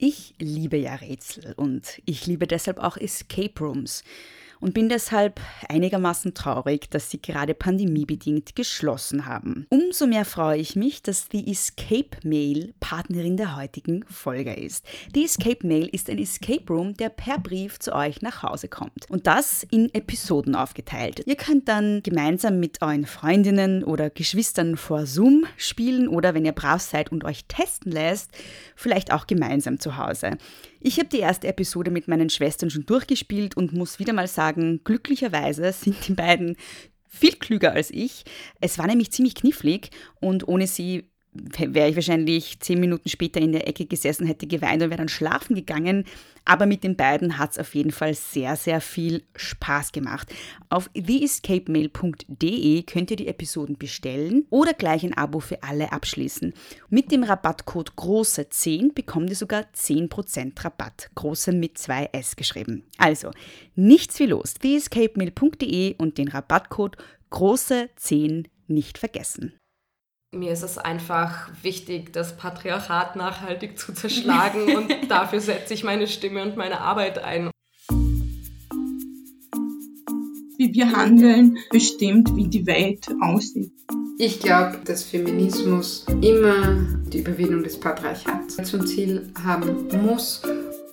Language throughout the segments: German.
Ich liebe ja Rätsel und ich liebe deshalb auch Escape Rooms und bin deshalb einigermaßen traurig, dass sie gerade pandemiebedingt geschlossen haben. Umso mehr freue ich mich, dass die Escape Mail Partnerin der heutigen Folge ist. Die Escape Mail ist ein Escape Room, der per Brief zu euch nach Hause kommt. Und das in Episoden aufgeteilt. Ihr könnt dann gemeinsam mit euren Freundinnen oder Geschwistern vor Zoom spielen oder wenn ihr brav seid und euch testen lässt, vielleicht auch gemeinsam zu Hause. Ich habe die erste Episode mit meinen Schwestern schon durchgespielt und muss wieder mal sagen, glücklicherweise sind die beiden viel klüger als ich. Es war nämlich ziemlich knifflig und ohne sie wäre ich wahrscheinlich zehn Minuten später in der Ecke gesessen, hätte geweint und wäre dann schlafen gegangen. Aber mit den beiden hat es auf jeden Fall sehr, sehr viel Spaß gemacht. Auf theescapemail.de könnt ihr die Episoden bestellen oder gleich ein Abo für alle abschließen. Mit dem Rabattcode GROße10 bekommt ihr sogar 10% Rabatt. Große mit zwei S geschrieben. Also, nichts wie los. theescapemail.de und den Rabattcode GROße10 nicht vergessen mir ist es einfach wichtig, das Patriarchat nachhaltig zu zerschlagen und dafür setze ich meine Stimme und meine Arbeit ein. Wie wir handeln, bestimmt, wie die Welt aussieht. Ich glaube, dass Feminismus immer die Überwindung des Patriarchats zum Ziel haben muss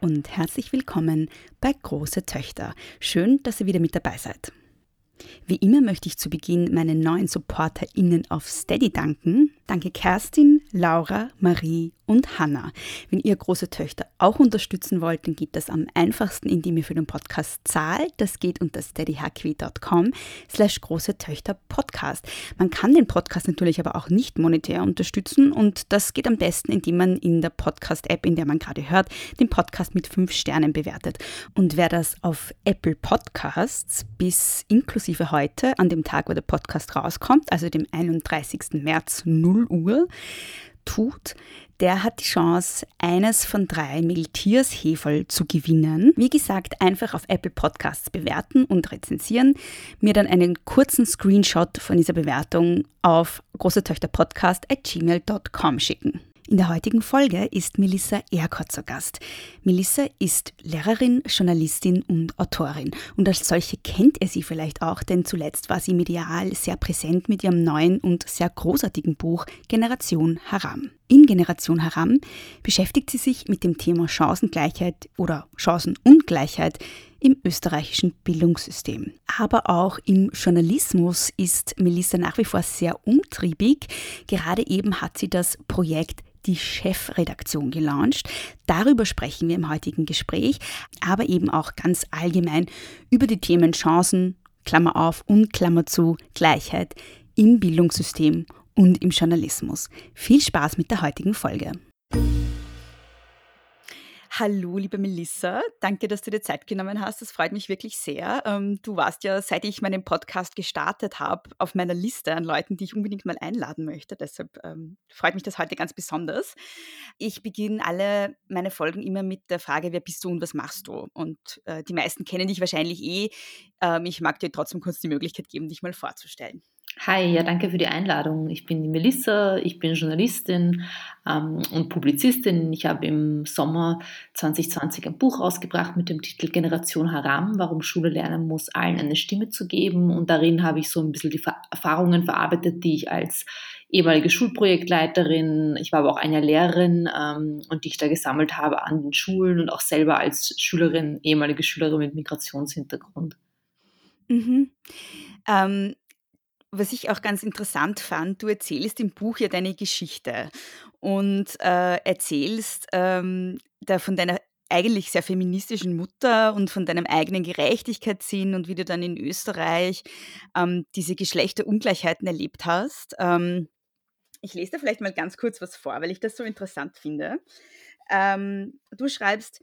Und herzlich willkommen bei Große Töchter. Schön, dass ihr wieder mit dabei seid. Wie immer möchte ich zu Beginn meinen neuen SupporterInnen auf Steady danken. Danke Kerstin, Laura, Marie und Hanna. Wenn ihr große Töchter auch unterstützen wollt, dann geht das am einfachsten, indem ihr für den Podcast zahlt. Das geht unter steadyhq.com slash große Töchter Podcast. Man kann den Podcast natürlich aber auch nicht monetär unterstützen und das geht am besten, indem man in der Podcast-App, in der man gerade hört, den Podcast mit fünf Sternen bewertet. Und wer das auf Apple Podcasts bis inklusive heute, an dem Tag, wo der Podcast rauskommt, also dem 31. März 0 Uhr, tut, der hat die Chance, eines von drei Miltiers Heferl zu gewinnen. Wie gesagt, einfach auf Apple Podcasts bewerten und rezensieren, mir dann einen kurzen Screenshot von dieser Bewertung auf großetöchterpodcast at gmail.com schicken. In der heutigen Folge ist Melissa Erkort zu Gast. Melissa ist Lehrerin, Journalistin und Autorin. Und als solche kennt er sie vielleicht auch, denn zuletzt war sie medial sehr präsent mit ihrem neuen und sehr großartigen Buch Generation Haram. In Generation Haram beschäftigt sie sich mit dem Thema Chancengleichheit oder Chancenungleichheit im österreichischen Bildungssystem. Aber auch im Journalismus ist Melissa nach wie vor sehr umtriebig. Gerade eben hat sie das Projekt die Chefredaktion gelauncht. Darüber sprechen wir im heutigen Gespräch, aber eben auch ganz allgemein über die Themen Chancen, Klammer auf und Klammer zu, Gleichheit im Bildungssystem und im Journalismus. Viel Spaß mit der heutigen Folge. Hallo, liebe Melissa. Danke, dass du dir Zeit genommen hast. Das freut mich wirklich sehr. Ähm, du warst ja, seit ich meinen Podcast gestartet habe, auf meiner Liste an Leuten, die ich unbedingt mal einladen möchte. Deshalb ähm, freut mich das heute ganz besonders. Ich beginne alle meine Folgen immer mit der Frage, wer bist du und was machst du? Und äh, die meisten kennen dich wahrscheinlich eh. Ähm, ich mag dir trotzdem kurz die Möglichkeit geben, dich mal vorzustellen. Hi, ja, danke für die Einladung. Ich bin die Melissa, ich bin Journalistin ähm, und Publizistin. Ich habe im Sommer 2020 ein Buch rausgebracht mit dem Titel Generation Haram, warum Schule lernen muss, allen eine Stimme zu geben. Und darin habe ich so ein bisschen die Erfahrungen verarbeitet, die ich als ehemalige Schulprojektleiterin, ich war aber auch eine Lehrerin ähm, und die ich da gesammelt habe an den Schulen und auch selber als Schülerin, ehemalige Schülerin mit Migrationshintergrund. Mhm. Ähm was ich auch ganz interessant fand, du erzählst im Buch ja deine Geschichte und äh, erzählst ähm, da von deiner eigentlich sehr feministischen Mutter und von deinem eigenen Gerechtigkeitssinn und wie du dann in Österreich ähm, diese Geschlechterungleichheiten erlebt hast. Ähm, Ich lese da vielleicht mal ganz kurz was vor, weil ich das so interessant finde. Ähm, du schreibst,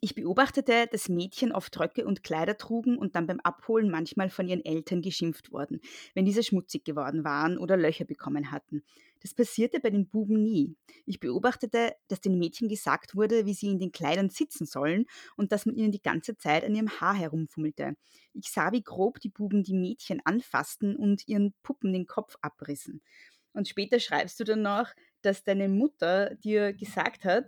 ich beobachtete, dass Mädchen oft Röcke und Kleider trugen und dann beim Abholen manchmal von ihren Eltern geschimpft wurden, wenn diese schmutzig geworden waren oder Löcher bekommen hatten. Das passierte bei den Buben nie. Ich beobachtete, dass den Mädchen gesagt wurde, wie sie in den Kleidern sitzen sollen und dass man ihnen die ganze Zeit an ihrem Haar herumfummelte. Ich sah, wie grob die Buben die Mädchen anfassten und ihren Puppen den Kopf abrissen. Und später schreibst du dann noch, dass deine Mutter dir gesagt hat,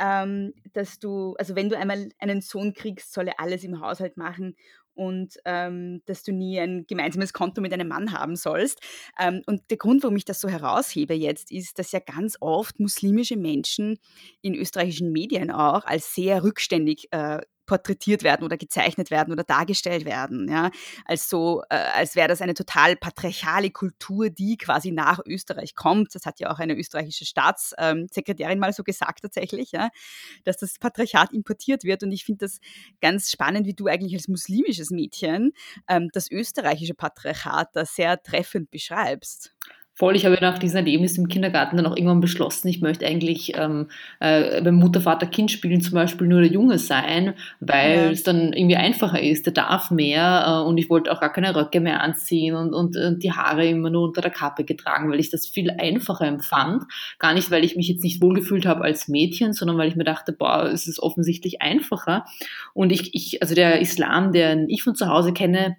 ähm, dass du, also wenn du einmal einen Sohn kriegst, soll er alles im Haushalt machen und ähm, dass du nie ein gemeinsames Konto mit einem Mann haben sollst. Ähm, und der Grund, warum ich das so heraushebe jetzt, ist, dass ja ganz oft muslimische Menschen in österreichischen Medien auch als sehr rückständig äh, porträtiert werden oder gezeichnet werden oder dargestellt werden. Ja? Als, so, äh, als wäre das eine total patriarchale Kultur, die quasi nach Österreich kommt. Das hat ja auch eine österreichische Staatssekretärin mal so gesagt tatsächlich, ja? dass das Patriarchat importiert wird. Und ich finde das ganz spannend, wie du eigentlich als muslimisches Mädchen ähm, das österreichische Patriarchat da sehr treffend beschreibst. Voll, ich habe nach diesem Erlebnis im Kindergarten dann auch irgendwann beschlossen, ich möchte eigentlich ähm, äh, beim Mutter, Vater, Kind spielen zum Beispiel nur der Junge sein, weil ja. es dann irgendwie einfacher ist, der darf mehr äh, und ich wollte auch gar keine Röcke mehr anziehen und, und, und die Haare immer nur unter der Kappe getragen, weil ich das viel einfacher empfand. Gar nicht, weil ich mich jetzt nicht wohlgefühlt habe als Mädchen, sondern weil ich mir dachte, boah, es ist offensichtlich einfacher. Und ich, ich also der Islam, den ich von zu Hause kenne,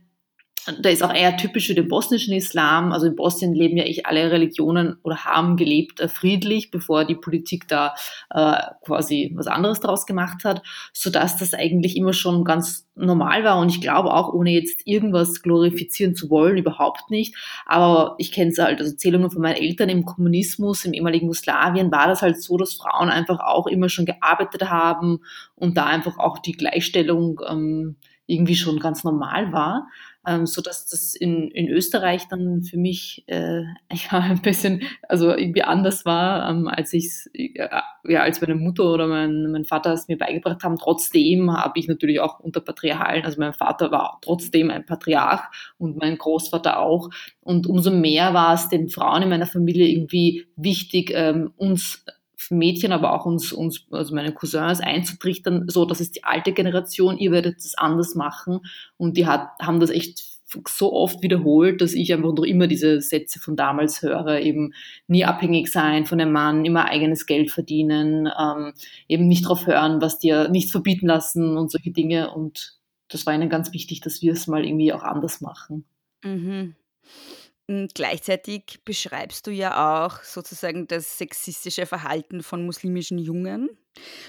da ist auch eher typisch für den bosnischen Islam. Also in Bosnien leben ja ich alle Religionen oder haben gelebt äh, friedlich, bevor die Politik da äh, quasi was anderes draus gemacht hat, so dass das eigentlich immer schon ganz normal war. Und ich glaube auch, ohne jetzt irgendwas glorifizieren zu wollen, überhaupt nicht. Aber ich kenne es halt, also Erzählungen von meinen Eltern im Kommunismus, im ehemaligen Jugoslawien, war das halt so, dass Frauen einfach auch immer schon gearbeitet haben und da einfach auch die Gleichstellung ähm, irgendwie schon ganz normal war ähm, so dass das in, in Österreich dann für mich äh, ja, ein bisschen, also irgendwie anders war, ähm, als ich ja, ja, als meine Mutter oder mein, mein Vater es mir beigebracht haben. Trotzdem habe ich natürlich auch unter Patriarchalen, also mein Vater war trotzdem ein Patriarch und mein Großvater auch. Und umso mehr war es den Frauen in meiner Familie irgendwie wichtig, ähm, uns Mädchen, aber auch uns, uns, also meine Cousins einzutrichtern, so, das ist die alte Generation, ihr werdet es anders machen. Und die hat, haben das echt so oft wiederholt, dass ich einfach noch immer diese Sätze von damals höre, eben nie abhängig sein von einem Mann, immer eigenes Geld verdienen, ähm, eben nicht drauf hören, was dir nichts verbieten lassen und solche Dinge. Und das war ihnen ganz wichtig, dass wir es mal irgendwie auch anders machen. Mhm. Hm, gleichzeitig beschreibst du ja auch sozusagen das sexistische Verhalten von muslimischen Jungen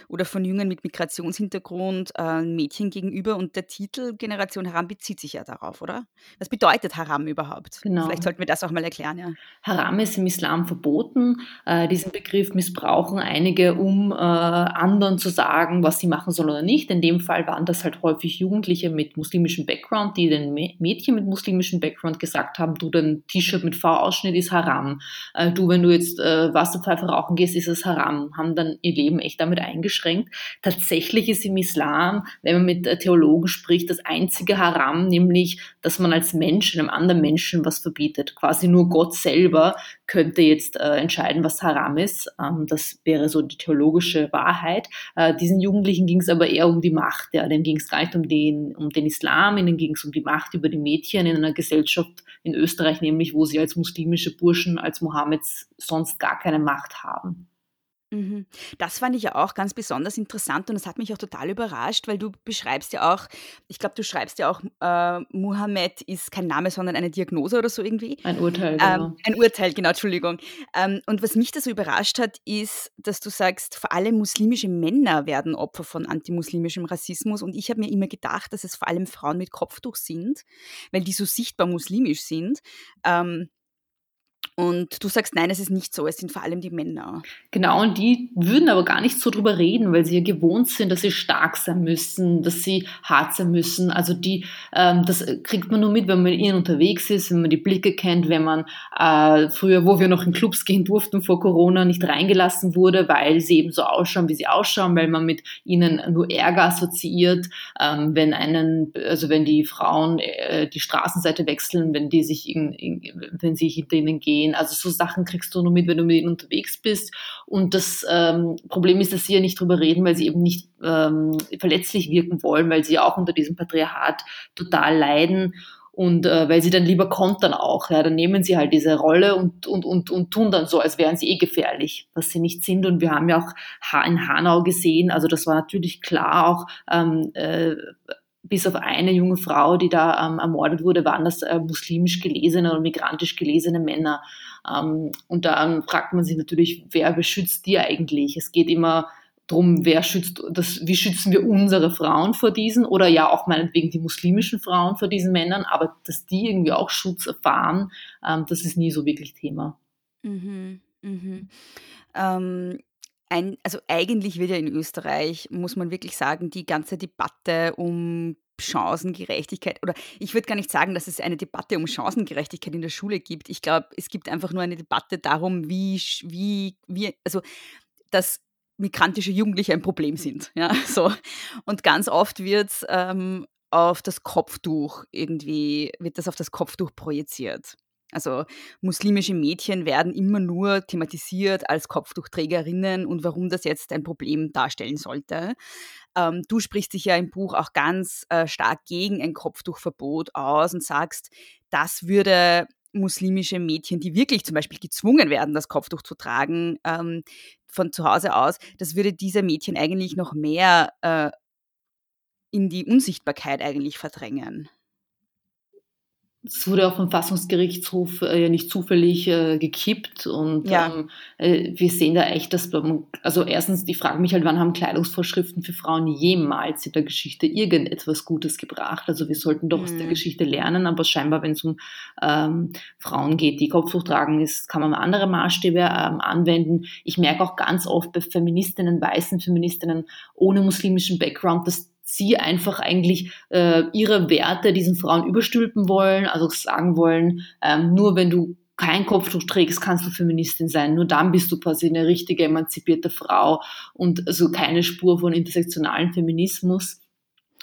oder von Jungen mit Migrationshintergrund äh, Mädchen gegenüber und der Titel Generation Haram bezieht sich ja darauf, oder? Was bedeutet Haram überhaupt? Genau. Vielleicht sollten wir das auch mal erklären, ja. Haram ist im Islam verboten. Äh, diesen Begriff missbrauchen einige, um äh, anderen zu sagen, was sie machen sollen oder nicht. In dem Fall waren das halt häufig Jugendliche mit muslimischem Background, die den Mädchen mit muslimischem Background gesagt haben, du, dein T-Shirt mit V-Ausschnitt ist Haram. Äh, du, wenn du jetzt äh, Wasserpfeife rauchen gehst, ist es Haram. Haben dann ihr Leben echt damit damit eingeschränkt. Tatsächlich ist im Islam, wenn man mit Theologen spricht, das einzige Haram, nämlich, dass man als Mensch einem anderen Menschen was verbietet. Quasi nur Gott selber könnte jetzt äh, entscheiden, was Haram ist. Ähm, das wäre so die theologische Wahrheit. Äh, diesen Jugendlichen ging es aber eher um die Macht. Ja. Denen ging es gar nicht um den, um den Islam, ihnen ging es um die Macht über die Mädchen in einer Gesellschaft in Österreich, nämlich wo sie als muslimische Burschen, als Mohammeds sonst gar keine Macht haben. Mhm. Das fand ich ja auch ganz besonders interessant und das hat mich auch total überrascht, weil du beschreibst ja auch, ich glaube, du schreibst ja auch, äh, Muhammad ist kein Name, sondern eine Diagnose oder so irgendwie. Ein Urteil, ähm, genau. Ähm, ein Urteil, genau, Entschuldigung. Ähm, und was mich da so überrascht hat, ist, dass du sagst, vor allem muslimische Männer werden Opfer von antimuslimischem Rassismus und ich habe mir immer gedacht, dass es vor allem Frauen mit Kopftuch sind, weil die so sichtbar muslimisch sind. Ähm, und du sagst, nein, es ist nicht so, es sind vor allem die Männer. Genau, und die würden aber gar nicht so drüber reden, weil sie ja gewohnt sind, dass sie stark sein müssen, dass sie hart sein müssen. Also die, ähm, das kriegt man nur mit, wenn man mit ihnen unterwegs ist, wenn man die Blicke kennt, wenn man äh, früher, wo wir noch in Clubs gehen durften vor Corona, nicht reingelassen wurde, weil sie eben so ausschauen, wie sie ausschauen, weil man mit ihnen nur Ärger assoziiert, ähm, wenn einen, also wenn die Frauen äh, die Straßenseite wechseln, wenn die sich in, in, wenn sie hinter ihnen gehen, umgehen. Also so Sachen kriegst du nur mit, wenn du mit ihnen unterwegs bist. Und das ähm, Problem ist, dass sie ja nicht drüber reden, weil sie eben nicht ähm, verletzlich wirken wollen, weil sie auch unter diesem Patriarchat total leiden. Und äh, weil sie dann lieber kontern auch, ja, dann nehmen sie halt diese Rolle und, und, und, und tun dann so, als wären sie eh gefährlich, was sie nicht sind. Und wir haben ja auch in Hanau gesehen, also das war natürlich klar auch, ähm, äh, bis auf eine junge Frau, die da ähm, ermordet wurde, waren das äh, muslimisch gelesene oder migrantisch gelesene Männer. Ähm, und dann fragt man sich natürlich, wer beschützt die eigentlich? Es geht immer drum, wer schützt das, wie schützen wir unsere Frauen vor diesen oder ja auch meinetwegen die muslimischen Frauen vor diesen Männern, aber dass die irgendwie auch Schutz erfahren, ähm, das ist nie so wirklich Thema. Mhm, mhm. Ähm, ein, also eigentlich wird ja in Österreich, muss man wirklich sagen, die ganze Debatte um Chancengerechtigkeit oder ich würde gar nicht sagen, dass es eine Debatte um Chancengerechtigkeit in der Schule gibt. Ich glaube, es gibt einfach nur eine Debatte darum, wie, wie, wie, also dass migrantische Jugendliche ein Problem sind. Ja, so. Und ganz oft wird ähm, auf das Kopftuch irgendwie, wird das auf das Kopftuch projiziert. Also muslimische Mädchen werden immer nur thematisiert als Kopftuchträgerinnen und warum das jetzt ein Problem darstellen sollte. Ähm, du sprichst dich ja im Buch auch ganz äh, stark gegen ein Kopftuchverbot aus und sagst, das würde muslimische Mädchen, die wirklich zum Beispiel gezwungen werden, das Kopftuch zu tragen, ähm, von zu Hause aus, das würde diese Mädchen eigentlich noch mehr äh, in die Unsichtbarkeit eigentlich verdrängen. Es wurde auch vom Fassungsgerichtshof äh, ja nicht zufällig äh, gekippt und ja. ähm, äh, wir sehen da echt, dass also erstens, die fragen mich halt, wann haben Kleidungsvorschriften für Frauen jemals in der Geschichte irgendetwas Gutes gebracht? Also wir sollten doch mhm. aus der mhm. Geschichte lernen, aber scheinbar, wenn es um ähm, Frauen geht, die Kopftuch tragen, ist, kann man andere Maßstäbe ähm, anwenden. Ich merke auch ganz oft bei Feministinnen, weißen Feministinnen ohne muslimischen Background, dass sie einfach eigentlich äh, ihre Werte diesen Frauen überstülpen wollen, also sagen wollen, ähm, nur wenn du kein Kopftuch trägst, kannst du Feministin sein. Nur dann bist du quasi eine richtige emanzipierte Frau und also keine Spur von intersektionalen Feminismus.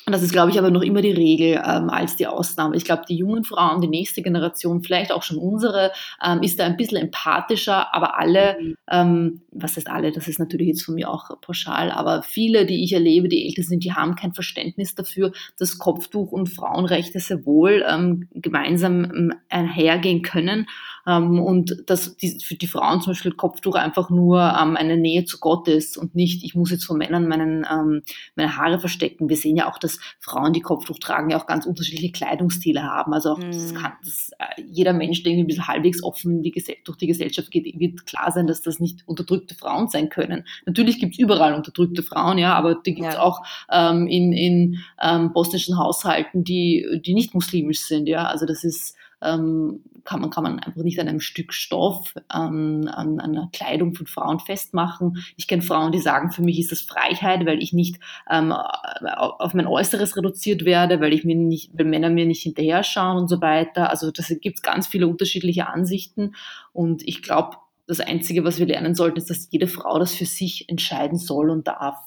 Und das ist, glaube ich, aber noch immer die Regel ähm, als die Ausnahme. Ich glaube, die jungen Frauen, die nächste Generation, vielleicht auch schon unsere, ähm, ist da ein bisschen empathischer, aber alle, mhm. ähm, was heißt alle, das ist natürlich jetzt von mir auch pauschal, aber viele, die ich erlebe, die älter sind, die haben kein Verständnis dafür, dass Kopftuch und Frauenrechte sehr wohl ähm, gemeinsam ähm, einhergehen können ähm, und dass die, für die Frauen zum Beispiel Kopftuch einfach nur ähm, eine Nähe zu Gott ist und nicht, ich muss jetzt von Männern meinen, ähm, meine Haare verstecken. Wir sehen ja auch, dass Frauen, die Kopftuch tragen, ja auch ganz unterschiedliche Kleidungsstile haben. Also auch mhm. das kann, das, äh, jeder Mensch, der irgendwie ein bisschen halbwegs offen die, durch die Gesellschaft geht, wird klar sein, dass das nicht unterdrückte Frauen sein können. Natürlich gibt es überall unterdrückte Frauen, ja, aber die gibt es ja. auch ähm, in, in ähm, bosnischen Haushalten, die, die nicht muslimisch sind, ja. Also das ist ähm, kann, man, kann man einfach nicht an einem Stück Stoff, ähm, an, an einer Kleidung von Frauen festmachen. Ich kenne Frauen, die sagen, für mich ist das Freiheit, weil ich nicht ähm, auf mein Äußeres reduziert werde, weil ich mir nicht, weil Männer mir nicht hinterher schauen und so weiter. Also das gibt ganz viele unterschiedliche Ansichten und ich glaube, das Einzige, was wir lernen sollten, ist, dass jede Frau das für sich entscheiden soll und darf.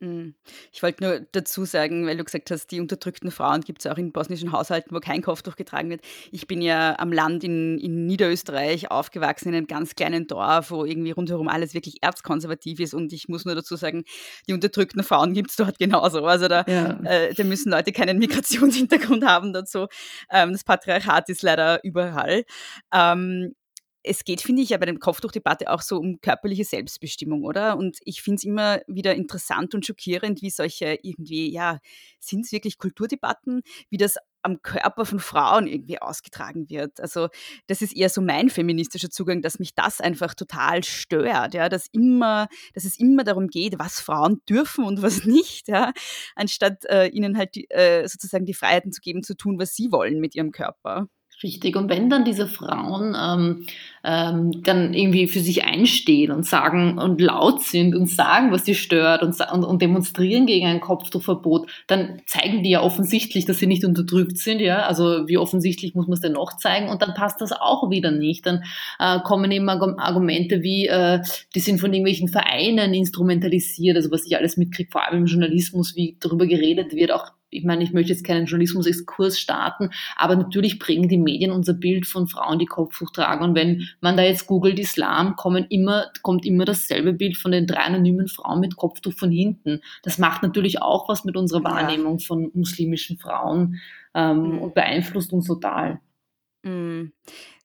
Mhm. Ich wollte nur dazu sagen, weil du gesagt hast, die unterdrückten Frauen gibt es auch in bosnischen Haushalten, wo kein Kopftuch getragen wird. Ich bin ja am Land in, in Niederösterreich aufgewachsen, in einem ganz kleinen Dorf, wo irgendwie rundherum alles wirklich erzkonservativ ist. Und ich muss nur dazu sagen, die unterdrückten Frauen gibt es dort genauso. Also da, ja. äh, da müssen Leute keinen Migrationshintergrund haben dazu. Ähm, das Patriarchat ist leider überall. Ähm, es geht, finde ich, ja bei der Kopftuchdebatte auch so um körperliche Selbstbestimmung, oder? Und ich finde es immer wieder interessant und schockierend, wie solche irgendwie, ja, sind es wirklich Kulturdebatten, wie das am Körper von Frauen irgendwie ausgetragen wird. Also das ist eher so mein feministischer Zugang, dass mich das einfach total stört, ja, dass immer, dass es immer darum geht, was Frauen dürfen und was nicht, ja, anstatt äh, ihnen halt äh, sozusagen die Freiheiten zu geben, zu tun, was sie wollen mit ihrem Körper. Richtig. Und wenn dann diese Frauen ähm, ähm, dann irgendwie für sich einstehen und sagen und laut sind und sagen, was sie stört und, und, und demonstrieren gegen ein Kopftuchverbot, dann zeigen die ja offensichtlich, dass sie nicht unterdrückt sind. Ja, also wie offensichtlich muss man es denn noch zeigen? Und dann passt das auch wieder nicht. Dann äh, kommen eben Argumente wie, äh, die sind von irgendwelchen Vereinen instrumentalisiert, also was ich alles mitkriege, vor allem im Journalismus, wie darüber geredet wird, auch ich meine, ich möchte jetzt keinen Journalismus-Exkurs starten, aber natürlich prägen die Medien unser Bild von Frauen, die Kopftuch tragen. Und wenn man da jetzt googelt Islam, kommen immer, kommt immer dasselbe Bild von den drei anonymen Frauen mit Kopftuch von hinten. Das macht natürlich auch was mit unserer Wahrnehmung ja. von muslimischen Frauen ähm, mhm. und beeinflusst uns total. Mhm.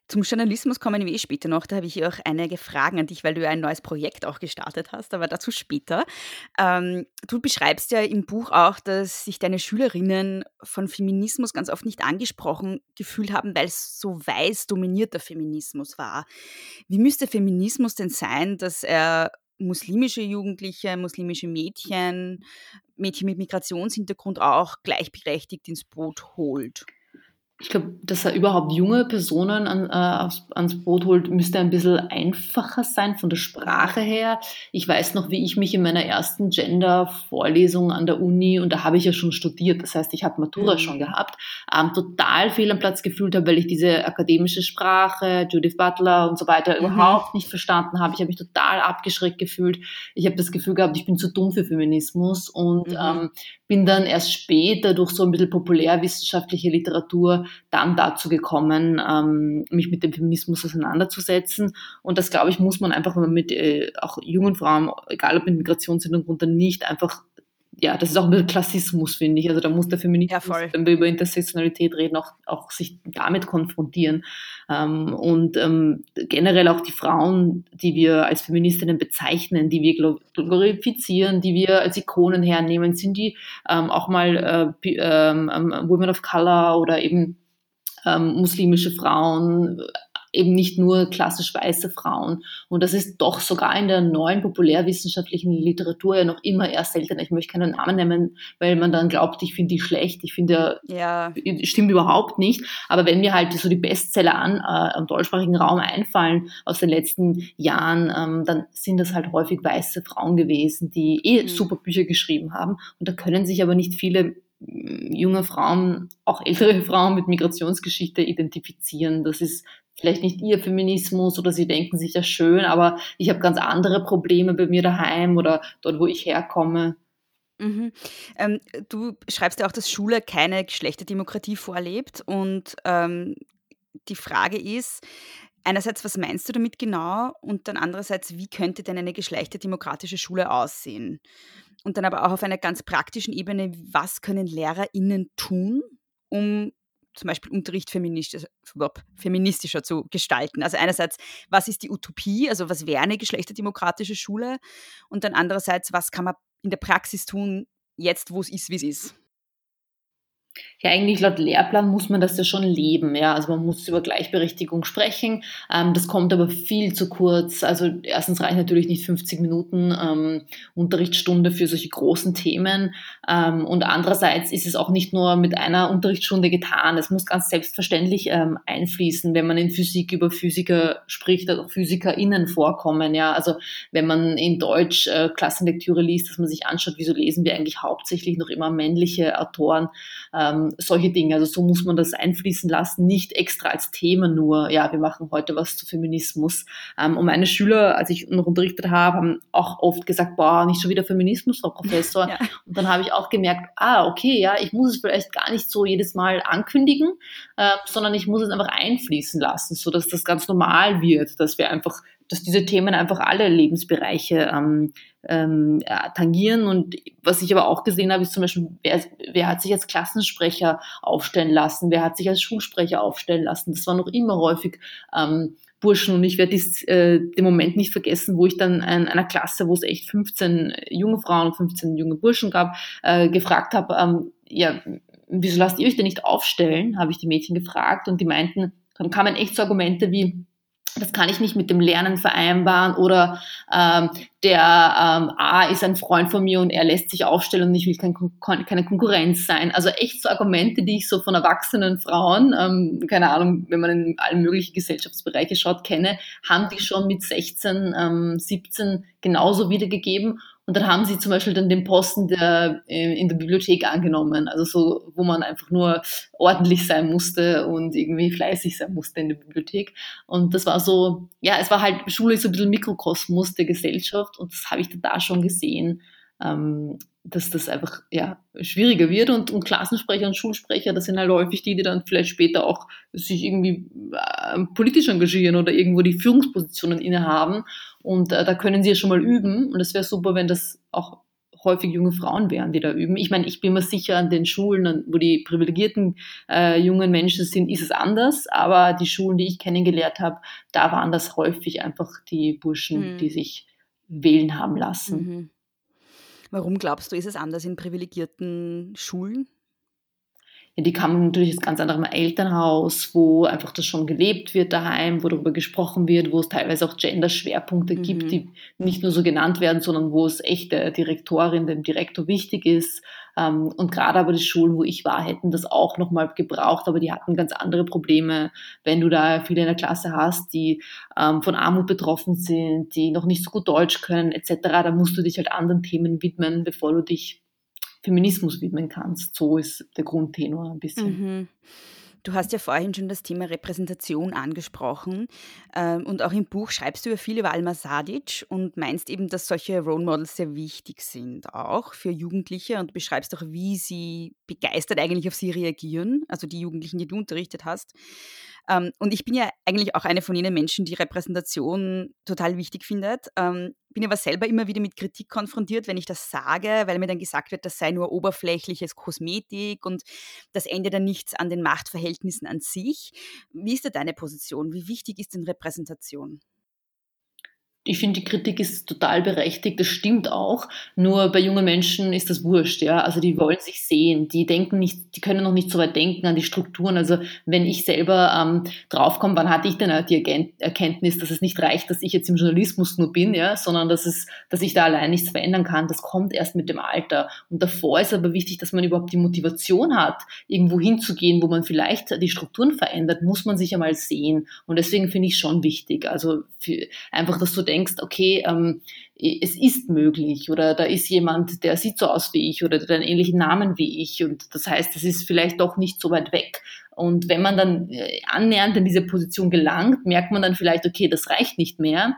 Zum Journalismus kommen wir eh später noch. Da habe ich auch einige Fragen an dich, weil du ja ein neues Projekt auch gestartet hast, aber dazu später. Ähm, du beschreibst ja im Buch auch, dass sich deine Schülerinnen von Feminismus ganz oft nicht angesprochen gefühlt haben, weil es so weiß dominierter Feminismus war. Wie müsste Feminismus denn sein, dass er muslimische Jugendliche, muslimische Mädchen, Mädchen mit Migrationshintergrund auch gleichberechtigt ins Boot holt? Ich glaube, dass er überhaupt junge Personen an, äh, aufs, ans Boot holt, müsste ein bisschen einfacher sein von der Sprache her. Ich weiß noch, wie ich mich in meiner ersten Gender-Vorlesung an der Uni, und da habe ich ja schon studiert, das heißt, ich habe Matura mhm. schon gehabt, ähm, total fehl am Platz gefühlt habe, weil ich diese akademische Sprache, Judith Butler und so weiter mhm. überhaupt nicht verstanden habe. Ich habe mich total abgeschreckt gefühlt. Ich habe das Gefühl gehabt, ich bin zu dumm für Feminismus und mhm. ähm, bin dann erst später durch so ein bisschen populärwissenschaftliche Literatur dann dazu gekommen, ähm, mich mit dem Feminismus auseinanderzusetzen. Und das, glaube ich, muss man einfach, wenn man mit äh, auch jungen Frauen, egal ob mit Migrationshintergrund oder nicht, einfach ja, das ist auch ein bisschen Klassismus, finde ich. Also da muss der Feminismus, ja, wenn wir über Intersektionalität reden, auch, auch sich damit konfrontieren. Ähm, und ähm, generell auch die Frauen, die wir als Feministinnen bezeichnen, die wir glorifizieren, die wir als Ikonen hernehmen, sind die ähm, auch mal äh, ähm, ähm, Women of Color oder eben ähm, muslimische Frauen, eben nicht nur klassisch weiße Frauen. Und das ist doch sogar in der neuen populärwissenschaftlichen Literatur ja noch immer eher seltener. Ich möchte keinen Namen nennen, weil man dann glaubt, ich finde die schlecht. Ich finde, ja. stimmt überhaupt nicht. Aber wenn mir halt so die Bestseller an, äh, im deutschsprachigen Raum einfallen aus den letzten Jahren, ähm, dann sind das halt häufig weiße Frauen gewesen, die eh mhm. super Bücher geschrieben haben. Und da können sich aber nicht viele junge Frauen, auch ältere Frauen mit Migrationsgeschichte identifizieren. Das ist vielleicht nicht ihr Feminismus oder sie denken sich ja schön, aber ich habe ganz andere Probleme bei mir daheim oder dort, wo ich herkomme. Mhm. Ähm, du schreibst ja auch, dass Schule keine Geschlechterdemokratie vorlebt und ähm, die Frage ist, einerseits, was meinst du damit genau und dann andererseits, wie könnte denn eine geschlechterdemokratische Schule aussehen? Und dann aber auch auf einer ganz praktischen Ebene, was können LehrerInnen tun, um zum Beispiel Unterricht feministischer, feministischer zu gestalten. Also einerseits, was ist die Utopie, also was wäre eine geschlechterdemokratische Schule? Und dann andererseits, was kann man in der Praxis tun, jetzt wo es ist, wie es ist? Ja, eigentlich laut Lehrplan muss man das ja schon leben. Ja, also man muss über Gleichberechtigung sprechen. Ähm, das kommt aber viel zu kurz. Also erstens reicht natürlich nicht 50 Minuten ähm, Unterrichtsstunde für solche großen Themen. Ähm, und andererseits ist es auch nicht nur mit einer Unterrichtsstunde getan. Es muss ganz selbstverständlich ähm, einfließen, wenn man in Physik über Physiker spricht, dass auch PhysikerInnen vorkommen. Ja, also wenn man in Deutsch äh, Klassenlektüre liest, dass man sich anschaut, wieso lesen wir eigentlich hauptsächlich noch immer männliche Autoren. Ähm, solche Dinge. Also so muss man das einfließen lassen, nicht extra als Thema nur, ja, wir machen heute was zu Feminismus. Ähm, und meine Schüler, als ich noch unterrichtet habe, haben auch oft gesagt, boah, nicht schon wieder Feminismus, Frau Professor. Ja. Und dann habe ich auch gemerkt, ah, okay, ja, ich muss es vielleicht gar nicht so jedes Mal ankündigen, äh, sondern ich muss es einfach einfließen lassen, so dass das ganz normal wird, dass wir einfach dass diese Themen einfach alle Lebensbereiche ähm, ähm, ja, tangieren. Und was ich aber auch gesehen habe, ist zum Beispiel, wer, wer hat sich als Klassensprecher aufstellen lassen, wer hat sich als Schulsprecher aufstellen lassen. Das war noch immer häufig ähm, Burschen und ich werde äh, den Moment nicht vergessen, wo ich dann in einer Klasse, wo es echt 15 junge Frauen und 15 junge Burschen gab, äh, gefragt habe, ähm, ja, wieso lasst ihr euch denn nicht aufstellen, habe ich die Mädchen gefragt und die meinten, dann kamen echt so Argumente wie, das kann ich nicht mit dem Lernen vereinbaren oder ähm, der ähm, A ist ein Freund von mir und er lässt sich aufstellen und ich will kein, keine Konkurrenz sein. Also echt so Argumente, die ich so von erwachsenen Frauen, ähm, keine Ahnung, wenn man in alle möglichen Gesellschaftsbereiche schaut, kenne, haben die schon mit 16, ähm, 17 genauso wiedergegeben und dann haben sie zum Beispiel dann den Posten der, äh, in der Bibliothek angenommen, also so, wo man einfach nur ordentlich sein musste und irgendwie fleißig sein musste in der Bibliothek. Und das war so, ja, es war halt, Schule ist so ein bisschen Mikrokosmos der Gesellschaft und das habe ich da schon gesehen. Ähm, dass das einfach ja, schwieriger wird und, und Klassensprecher und Schulsprecher, das sind halt häufig die, die dann vielleicht später auch sich irgendwie äh, politisch engagieren oder irgendwo die Führungspositionen innehaben und äh, da können sie ja schon mal üben und es wäre super, wenn das auch häufig junge Frauen wären, die da üben. Ich meine, ich bin mir sicher, an den Schulen, wo die privilegierten äh, jungen Menschen sind, ist es anders, aber die Schulen, die ich kennengelernt habe, da waren das häufig einfach die Burschen, mhm. die sich wählen haben lassen. Mhm. Warum glaubst du, ist es anders in privilegierten Schulen? Ja, die kamen natürlich aus ganz anderem Elternhaus, wo einfach das schon gelebt wird daheim, wo darüber gesprochen wird, wo es teilweise auch Gender-Schwerpunkte mhm. gibt, die nicht nur so genannt werden, sondern wo es echt der Direktorin, dem Direktor wichtig ist. Ähm, und gerade aber die Schulen, wo ich war, hätten das auch nochmal gebraucht, aber die hatten ganz andere Probleme. Wenn du da viele in der Klasse hast, die ähm, von Armut betroffen sind, die noch nicht so gut Deutsch können, etc., da musst du dich halt anderen Themen widmen, bevor du dich Feminismus widmen kannst. So ist der Grundtenor ein bisschen. Mhm. Du hast ja vorhin schon das Thema Repräsentation angesprochen ähm, und auch im Buch schreibst du über Alma Sadic und meinst eben, dass solche Role Models sehr wichtig sind, auch für Jugendliche und beschreibst auch, wie sie begeistert eigentlich auf sie reagieren, also die Jugendlichen, die du unterrichtet hast. Ähm, und ich bin ja eigentlich auch eine von jenen Menschen, die Repräsentation total wichtig findet. Ähm, bin aber selber immer wieder mit Kritik konfrontiert, wenn ich das sage, weil mir dann gesagt wird, das sei nur oberflächliches Kosmetik und das ändert dann nichts an den Machtverhältnissen an sich. Wie ist da deine Position? Wie wichtig ist denn Repräsentation? Ich finde, die Kritik ist total berechtigt, das stimmt auch. Nur bei jungen Menschen ist das wurscht, ja. Also die wollen sich sehen, die denken nicht, die können noch nicht so weit denken an die Strukturen. Also wenn ich selber ähm, draufkomme, wann hatte ich denn die Erkenntnis, dass es nicht reicht, dass ich jetzt im Journalismus nur bin, ja, sondern dass es, dass ich da allein nichts verändern kann. Das kommt erst mit dem Alter. Und davor ist aber wichtig, dass man überhaupt die Motivation hat, irgendwo hinzugehen, wo man vielleicht die Strukturen verändert, muss man sich einmal sehen. Und deswegen finde ich schon wichtig. Also für, einfach, dass du denkst, denkst, okay, ähm, es ist möglich oder da ist jemand, der sieht so aus wie ich oder der einen ähnlichen Namen wie ich und das heißt, es ist vielleicht doch nicht so weit weg. Und wenn man dann äh, annähernd in diese Position gelangt, merkt man dann vielleicht, okay, das reicht nicht mehr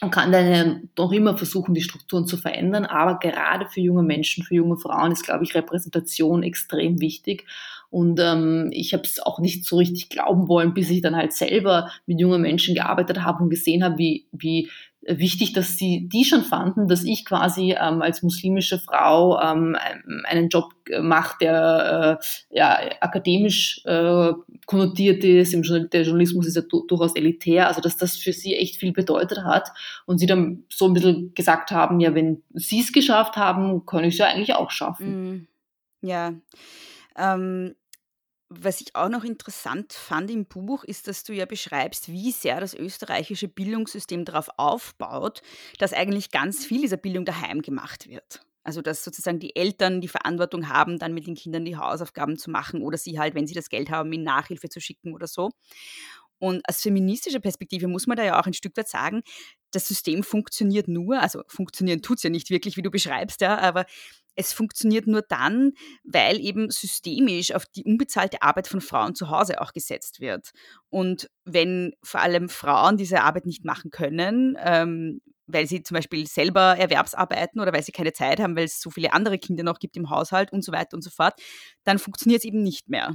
und kann dann doch immer versuchen, die Strukturen zu verändern. Aber gerade für junge Menschen, für junge Frauen ist, glaube ich, Repräsentation extrem wichtig. Und ähm, ich habe es auch nicht so richtig glauben wollen, bis ich dann halt selber mit jungen Menschen gearbeitet habe und gesehen habe, wie, wie wichtig, dass sie die schon fanden, dass ich quasi ähm, als muslimische Frau ähm, einen Job mache, der äh, ja, akademisch äh, konnotiert ist. Im Journal der Journalismus ist ja du durchaus elitär, also dass das für sie echt viel bedeutet hat. Und sie dann so ein bisschen gesagt haben, ja, wenn sie es geschafft haben, kann ich es ja eigentlich auch schaffen. Mm, ja. Ähm, was ich auch noch interessant fand im Buch, ist, dass du ja beschreibst, wie sehr das österreichische Bildungssystem darauf aufbaut, dass eigentlich ganz viel dieser Bildung daheim gemacht wird. Also dass sozusagen die Eltern die Verantwortung haben, dann mit den Kindern die Hausaufgaben zu machen oder sie halt, wenn sie das Geld haben, in Nachhilfe zu schicken oder so. Und aus feministischer Perspektive muss man da ja auch ein Stück weit sagen, das System funktioniert nur, also funktionieren tut es ja nicht wirklich, wie du beschreibst, ja, aber es funktioniert nur dann, weil eben systemisch auf die unbezahlte Arbeit von Frauen zu Hause auch gesetzt wird. Und wenn vor allem Frauen diese Arbeit nicht machen können, ähm, weil sie zum Beispiel selber Erwerbsarbeiten oder weil sie keine Zeit haben, weil es so viele andere Kinder noch gibt im Haushalt und so weiter und so fort, dann funktioniert es eben nicht mehr.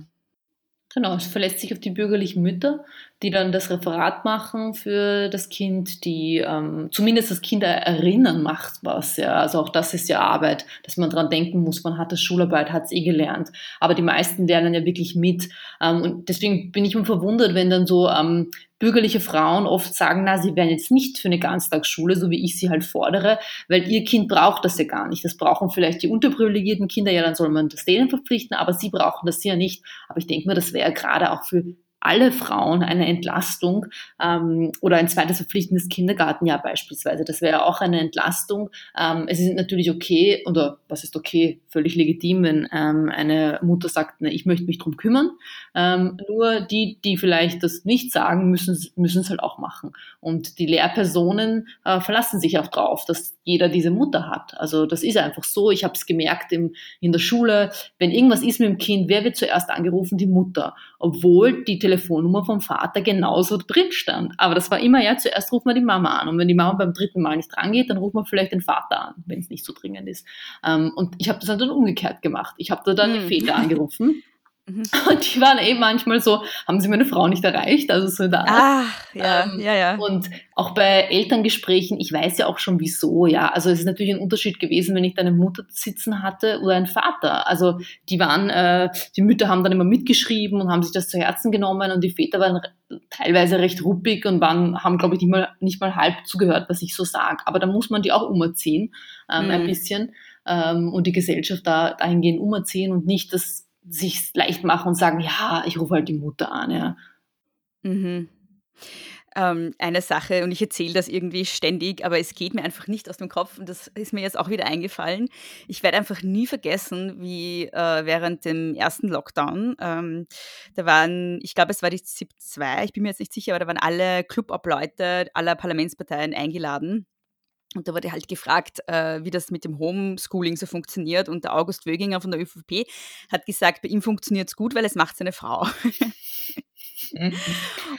Genau, es verlässt sich auf die bürgerlichen Mütter, die dann das Referat machen für das Kind, die ähm, zumindest das Kind erinnern macht was. Ja. Also auch das ist ja Arbeit, dass man dran denken muss, man hat das Schularbeit, hat es eh gelernt. Aber die meisten lernen ja wirklich mit. Ähm, und deswegen bin ich immer verwundert, wenn dann so ähm, bürgerliche Frauen oft sagen, na, sie wären jetzt nicht für eine Ganztagsschule, so wie ich sie halt fordere, weil ihr Kind braucht das ja gar nicht. Das brauchen vielleicht die unterprivilegierten Kinder, ja, dann soll man das denen verpflichten, aber sie brauchen das ja nicht. Aber ich denke mir, das wäre gerade auch für alle Frauen eine Entlastung ähm, oder ein zweites verpflichtendes Kindergartenjahr beispielsweise. Das wäre auch eine Entlastung. Ähm, es ist natürlich okay, oder was ist okay, völlig legitim, wenn ähm, eine Mutter sagt, ne, ich möchte mich drum kümmern. Ähm, nur die, die vielleicht das nicht sagen, müssen müssen es halt auch machen. Und die Lehrpersonen äh, verlassen sich auch drauf, dass jeder diese Mutter hat. Also das ist einfach so. Ich habe es gemerkt im, in der Schule, wenn irgendwas ist mit dem Kind, wer wird zuerst angerufen? Die Mutter. Obwohl die Telefonnummer vom Vater genauso drin stand. Aber das war immer, ja, zuerst ruft man die Mama an und wenn die Mama beim dritten Mal nicht rangeht, dann ruft man vielleicht den Vater an, wenn es nicht so dringend ist. Ähm, und ich habe das dann umgekehrt gemacht. Ich habe da dann die Hm. Väter angerufen. Mhm. Und die waren eben manchmal so, haben sie meine Frau nicht erreicht? Also so da. Ah, ja, Ähm, ja, ja. Und auch bei Elterngesprächen, ich weiß ja auch schon wieso, ja. Also es ist natürlich ein Unterschied gewesen, wenn ich da eine Mutter sitzen hatte oder einen Vater. Also die waren, äh, die Mütter haben dann immer mitgeschrieben und haben sich das zu Herzen genommen und die Väter waren re- teilweise recht ruppig und waren, haben, glaube ich, nicht mal, nicht mal halb zugehört, was ich so sage. Aber da muss man die auch umerziehen, ähm, ein Mhm. bisschen. Ähm, und die Gesellschaft da dahingehend umerziehen und nicht das sich leicht machen und sagen, ja, ich rufe halt die Mutter an, ja. Mhm. Ähm, eine Sache, und ich erzähle das irgendwie ständig, aber es geht mir einfach nicht aus dem Kopf und das ist mir jetzt auch wieder eingefallen. Ich werde einfach nie vergessen, wie äh, während dem ersten Lockdown, ähm, da waren, ich glaube, es war die ZIP 2, ich bin mir jetzt nicht sicher, aber da waren alle Clubobleute aller Parlamentsparteien eingeladen. Und da wurde halt gefragt, äh, wie das mit dem Homeschooling so funktioniert. Und der August Wöginger von der ÖVP hat gesagt, bei ihm funktioniert es gut, weil es macht seine Frau.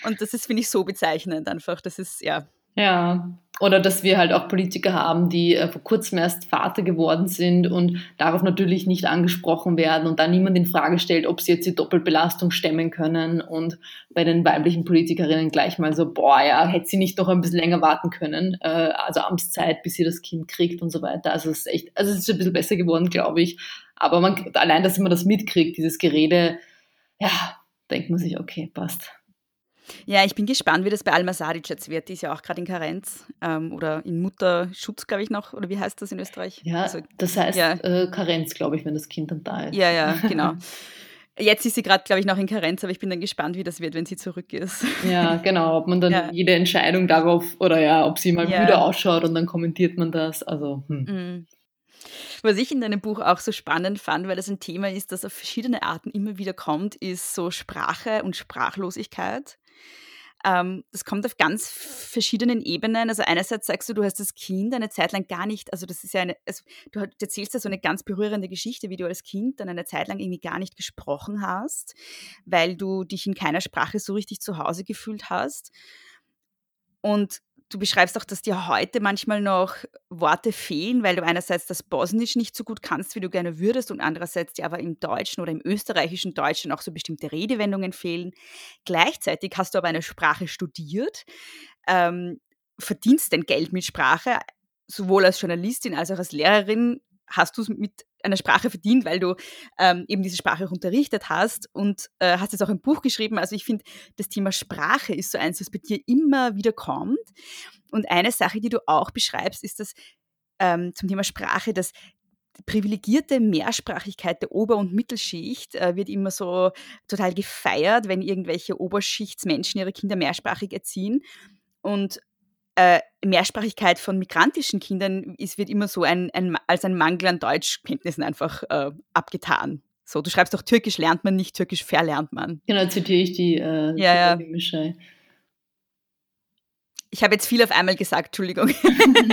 Und das ist, finde ich, so bezeichnend einfach. Das ist, ja. Ja, oder dass wir halt auch Politiker haben, die äh, vor kurzem erst Vater geworden sind und darauf natürlich nicht angesprochen werden und dann niemand in Frage stellt, ob sie jetzt die Doppelbelastung stemmen können und bei den weiblichen Politikerinnen gleich mal so, boah, ja, hätte sie nicht noch ein bisschen länger warten können, äh, also Amtszeit, bis sie das Kind kriegt und so weiter. Also es ist echt, also es ist ein bisschen besser geworden, glaube ich. Aber man, allein, dass man das mitkriegt, dieses Gerede, ja, denkt man sich, okay, passt. Ja, ich bin gespannt, wie das bei Alma Sadic jetzt wird. Die ist ja auch gerade in Karenz ähm, oder in Mutterschutz, glaube ich noch. Oder wie heißt das in Österreich? Ja, Also, das heißt ja. äh, Karenz, glaube ich, wenn das Kind dann da ist. ja, ja, genau. Jetzt ist sie gerade, glaube ich, noch in Karenz, aber ich bin dann gespannt, wie das wird, wenn sie zurück ist. Ja, genau, ob man dann Ja. jede Entscheidung darauf oder ja, ob sie mal Ja. müde ausschaut und dann kommentiert man das. Also, hm. Mhm. Was ich in deinem Buch auch so spannend fand, weil das ein Thema ist, das auf verschiedene Arten immer wieder kommt, ist so Sprache und Sprachlosigkeit. Ähm, das kommt auf ganz verschiedenen Ebenen. Also einerseits sagst du, du hast das Kind eine Zeit lang gar nicht, also das ist ja eine, also du erzählst ja so eine ganz berührende Geschichte, wie du als Kind dann eine Zeit lang irgendwie gar nicht gesprochen hast, weil du dich in keiner Sprache so richtig zu Hause gefühlt hast. Und du beschreibst auch, dass dir heute manchmal noch Worte fehlen, weil du einerseits das Bosnisch nicht so gut kannst, wie du gerne würdest, und andererseits dir aber im Deutschen oder im österreichischen Deutschen auch so bestimmte Redewendungen fehlen. Gleichzeitig hast du aber eine Sprache studiert, ähm, verdienst dein Geld mit Sprache, sowohl als Journalistin als auch als Lehrerin hast du es mit einer Sprache verdient, weil du ähm, eben diese Sprache auch unterrichtet hast und äh, hast jetzt auch ein Buch geschrieben. Also ich finde, das Thema Sprache ist so eins, was bei dir immer wieder kommt. Und eine Sache, die du auch beschreibst, ist das ähm, zum Thema Sprache, dass privilegierte Mehrsprachigkeit der Ober- und Mittelschicht äh, wird immer so total gefeiert, wenn irgendwelche Oberschichtsmenschen ihre Kinder mehrsprachig erziehen. Und äh, Mehrsprachigkeit von migrantischen Kindern ist, wird immer so ein, ein, als ein Mangel an Deutschkenntnissen einfach äh, abgetan. So, du schreibst doch, Türkisch lernt man nicht, Türkisch verlernt man. Genau, zitiere ich die äh, Ja, ja. Ich habe jetzt viel auf einmal gesagt, Entschuldigung.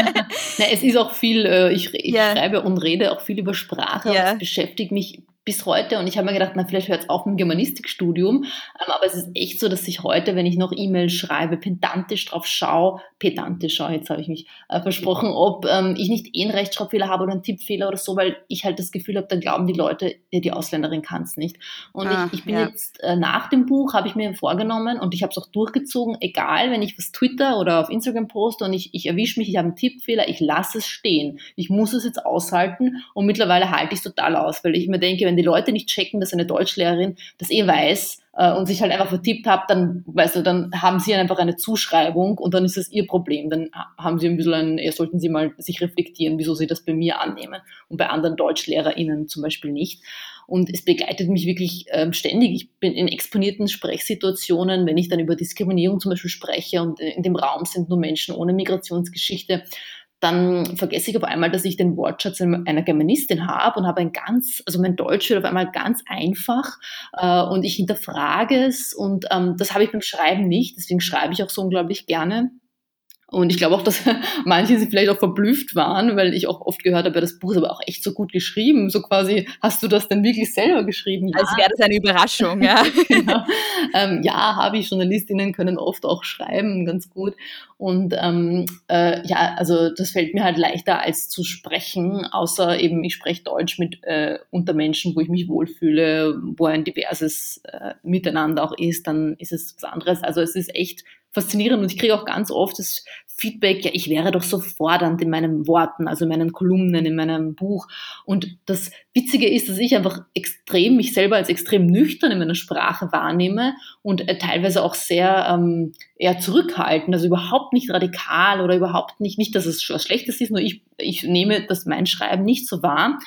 Na, es ist auch viel, äh, ich, ich Ja. schreibe und rede auch viel über Sprache, Ja. es beschäftigt mich bis heute und ich habe mir gedacht, na, vielleicht hört es auf mit dem Germanistikstudium, ähm, aber es ist echt so, dass ich heute, wenn ich noch E-Mails schreibe, pedantisch drauf schaue, pedantisch schaue, jetzt habe ich mich äh, versprochen, ob ähm, ich nicht eh einen Rechtschreibfehler habe oder einen Tippfehler oder so, weil ich halt das Gefühl habe, dann glauben die Leute, ja, die Ausländerin kann es nicht. Und Ah, ich, ich bin ja. jetzt äh, nach dem Buch, habe ich mir vorgenommen und ich habe es auch durchgezogen, egal, wenn ich was Twitter oder auf Instagram poste und ich, ich erwische mich, ich habe einen Tippfehler, ich lasse es stehen. Ich muss es jetzt aushalten und mittlerweile halte ich es total aus, weil ich mir denke, wenn die Leute nicht checken, dass eine Deutschlehrerin das eh weiß äh, und sich halt einfach vertippt hat, dann, weißt du, dann haben sie einfach eine Zuschreibung und dann ist es ihr Problem. Dann ha- haben sie ein bisschen ein, ja, sollten sie mal sich reflektieren, wieso sie das bei mir annehmen und bei anderen DeutschlehrerInnen zum Beispiel nicht. Und es begleitet mich wirklich ähm, ständig. Ich bin in exponierten Sprechsituationen, wenn ich dann über Diskriminierung zum Beispiel spreche und in dem Raum sind nur Menschen ohne Migrationsgeschichte, dann vergesse ich auf einmal, dass ich den Wortschatz einer Germanistin habe und habe ein ganz, also mein Deutsch wird auf einmal ganz einfach äh, und ich hinterfrage es und ähm, das habe ich beim Schreiben nicht, deswegen schreibe ich auch so unglaublich gerne. Und ich glaube auch, dass manche sie vielleicht auch verblüfft waren, weil ich auch oft gehört habe, das Buch ist aber auch echt so gut geschrieben. So quasi, hast du das denn wirklich selber geschrieben? Ja. Als wäre das eine Überraschung, ja. genau. ähm, ja, habe ich. Journalistinnen können oft auch schreiben, ganz gut. Und ähm, äh, ja, also das fällt mir halt leichter als zu sprechen, außer eben ich spreche Deutsch mit äh, unter Menschen, wo ich mich wohlfühle, wo ein diverses äh, Miteinander auch ist, dann ist es was anderes. Also es ist echt faszinierend und ich kriege auch ganz oft das Feedback, ja, ich wäre doch so fordernd in meinen Worten, also in meinen Kolumnen, in meinem Buch. Und das Witzige ist, dass ich einfach extrem, mich selber als extrem nüchtern in meiner Sprache wahrnehme und äh, teilweise auch sehr ähm, eher zurückhaltend, also überhaupt nicht radikal oder überhaupt nicht, nicht, dass es was Schlechtes ist, nur ich, ich nehme das mein Schreiben nicht so wahr.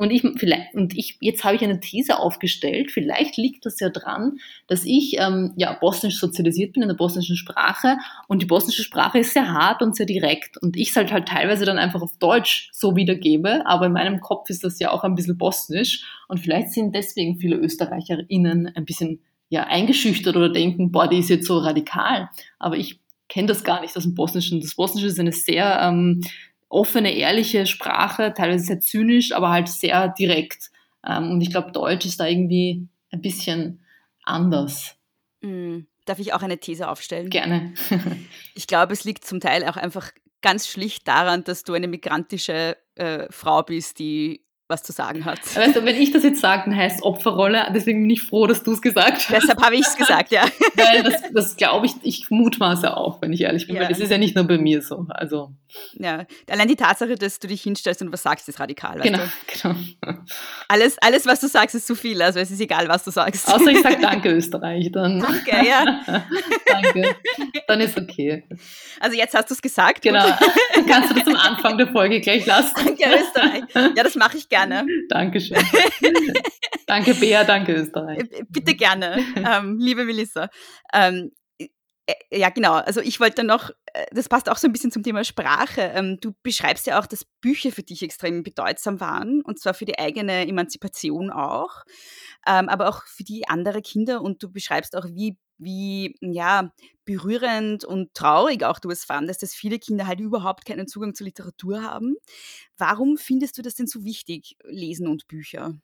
Und ich, vielleicht, und ich, jetzt habe ich eine These aufgestellt. Vielleicht liegt das ja dran, dass ich ähm, ja bosnisch sozialisiert bin in der bosnischen Sprache und die bosnische Sprache ist sehr hart und sehr direkt und ich es halt, halt teilweise dann einfach auf Deutsch so wiedergebe, aber in meinem Kopf ist das ja auch ein bisschen bosnisch und vielleicht sind deswegen viele ÖsterreicherInnen ein bisschen ja eingeschüchtert oder denken, boah, die ist jetzt so radikal. Aber ich kenne das gar nicht aus dem Bosnischen. Das Bosnische ist eine sehr ähm, offene, ehrliche Sprache, teilweise sehr zynisch, aber halt sehr direkt. Ähm, und ich glaube, Deutsch ist da irgendwie ein bisschen anders. Mm, darf ich auch eine These aufstellen? Gerne. ich glaube, es liegt zum Teil auch einfach ganz schlicht daran, dass du eine migrantische äh, Frau bist, die was zu sagen hat. Weißt du, wenn ich das jetzt sage, dann heißt es Opferrolle, deswegen bin ich froh, dass du es gesagt hast. Deshalb habe ich es gesagt, ja. Weil das, das glaube ich, ich mutmaße auch, wenn ich ehrlich bin, ja. weil das ist ja nicht nur bei mir so. Also. Ja, allein die Tatsache, dass du dich hinstellst und was sagst, ist radikal. Genau, du? genau. Alles, alles, was du sagst, ist zu viel, also es ist egal, was du sagst. Außer ich sage Danke, Österreich, dann. Danke, ja. danke, dann ist okay. Also jetzt hast du es gesagt. Genau, kannst du das am Anfang der Folge gleich lassen. Danke, Österreich. Ja, das mache ich gerne. Dankeschön. danke, Bea, danke, Österreich. Äh, bitte gerne, ähm, liebe Melissa. Ähm, äh, ja, genau. Also ich wollte noch, äh, das passt auch so ein bisschen zum Thema Sprache. Ähm, du beschreibst ja auch, dass Bücher für dich extrem bedeutsam waren, und zwar für die eigene Emanzipation auch, ähm, aber auch für die andere Kinder. Und du beschreibst auch, wie wie ja, berührend und traurig auch du es fandest, dass viele Kinder halt überhaupt keinen Zugang zur Literatur haben. Warum findest du das denn so wichtig, Lesen und Bücher?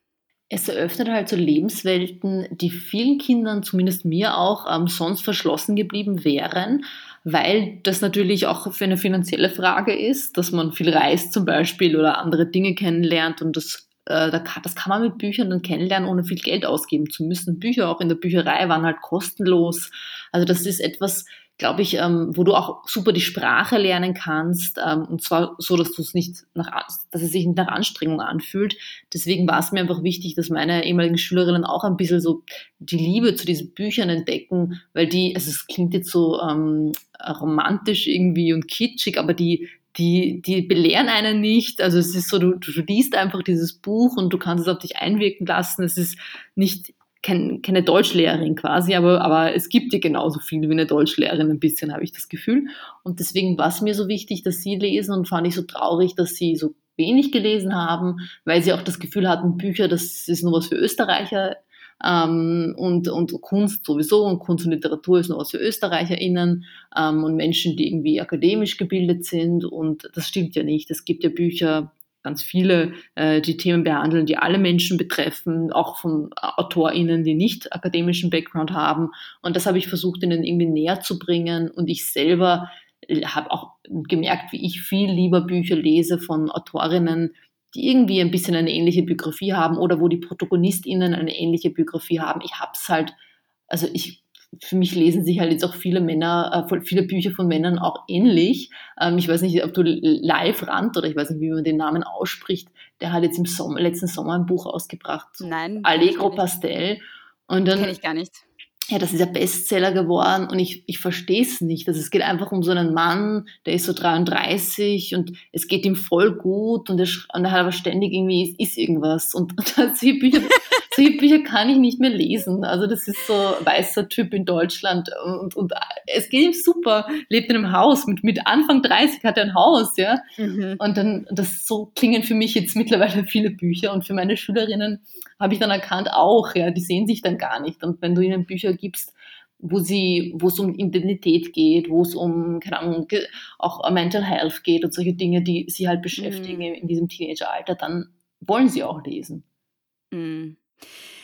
Es eröffnet halt so Lebenswelten, die vielen Kindern, zumindest mir auch, ähm, sonst verschlossen geblieben wären, weil das natürlich auch für eine finanzielle Frage ist, dass man viel reist zum Beispiel oder andere Dinge kennenlernt und das äh, das kann man mit Büchern dann kennenlernen, ohne viel Geld ausgeben zu müssen. Bücher auch in der Bücherei waren halt kostenlos. Also das ist etwas, glaube ich, ähm, wo du auch super die Sprache lernen kannst ähm, und zwar so, dass du es nicht nach, dass es sich nicht nach Anstrengung anfühlt. Deswegen war es mir einfach wichtig, dass meine ehemaligen Schülerinnen auch ein bisschen so die Liebe zu diesen Büchern entdecken, weil die, also es klingt jetzt so ähm, romantisch irgendwie und kitschig, aber die die, die belehren einen nicht. Also es ist so, du, du liest einfach dieses Buch und du kannst es auf dich einwirken lassen. Es ist nicht kein, keine Deutschlehrerin quasi, aber, aber es gibt dir genauso viel wie eine Deutschlehrerin, ein bisschen habe ich das Gefühl. Und deswegen war es mir so wichtig, dass sie lesen und fand ich so traurig, dass sie so wenig gelesen haben, weil sie auch das Gefühl hatten, Bücher, das ist nur was für Österreicher ähm, und, und Kunst sowieso und Kunst und Literatur ist nur was für ÖsterreicherInnen ähm, und Menschen, die irgendwie akademisch gebildet sind und das stimmt ja nicht. Es gibt ja Bücher, ganz viele, äh, die Themen behandeln, die alle Menschen betreffen, auch von AutorInnen, die nicht akademischen Background haben. Und das habe ich versucht, ihnen irgendwie näher zu bringen. Und ich selber habe auch gemerkt, wie ich viel lieber Bücher lese von Autorinnen, die irgendwie ein bisschen eine ähnliche Biografie haben oder wo die ProtagonistInnen eine ähnliche Biografie haben. Ich habe es halt, also ich, für mich lesen sich halt jetzt auch viele Männer, äh, viele Bücher von Männern auch ähnlich. Ähm, ich weiß nicht, ob du Live Rand oder ich weiß nicht, wie man den Namen ausspricht, der hat jetzt im Sommer, letzten Sommer ein Buch ausgebracht. Nein. Allegro Pastel. Und dann, Kenn ich gar nicht ja, das ist ja Bestseller geworden und ich, ich verstehe es nicht. Also es geht einfach um so einen Mann, der ist so 33 und es geht ihm voll gut und er, und er hat aber ständig irgendwie, ist, ist irgendwas. Und, und Bücher, solche Bücher kann ich nicht mehr lesen. Also das ist so ein weißer Typ in Deutschland und, und es geht ihm super, lebt in einem Haus, mit, mit Anfang 30 hat er ein Haus, ja. Mhm. Und dann, das so klingen für mich jetzt mittlerweile viele Bücher und für meine Schülerinnen habe ich dann erkannt auch, ja, die sehen sich dann gar nicht. Und wenn du ihnen Bücher gibst, wo sie, wo es um Identität geht, wo es um, keine Ahnung, auch Mental Health geht und solche Dinge, die sie halt beschäftigen mhm. in diesem Teenageralter, dann wollen sie auch lesen. Mhm.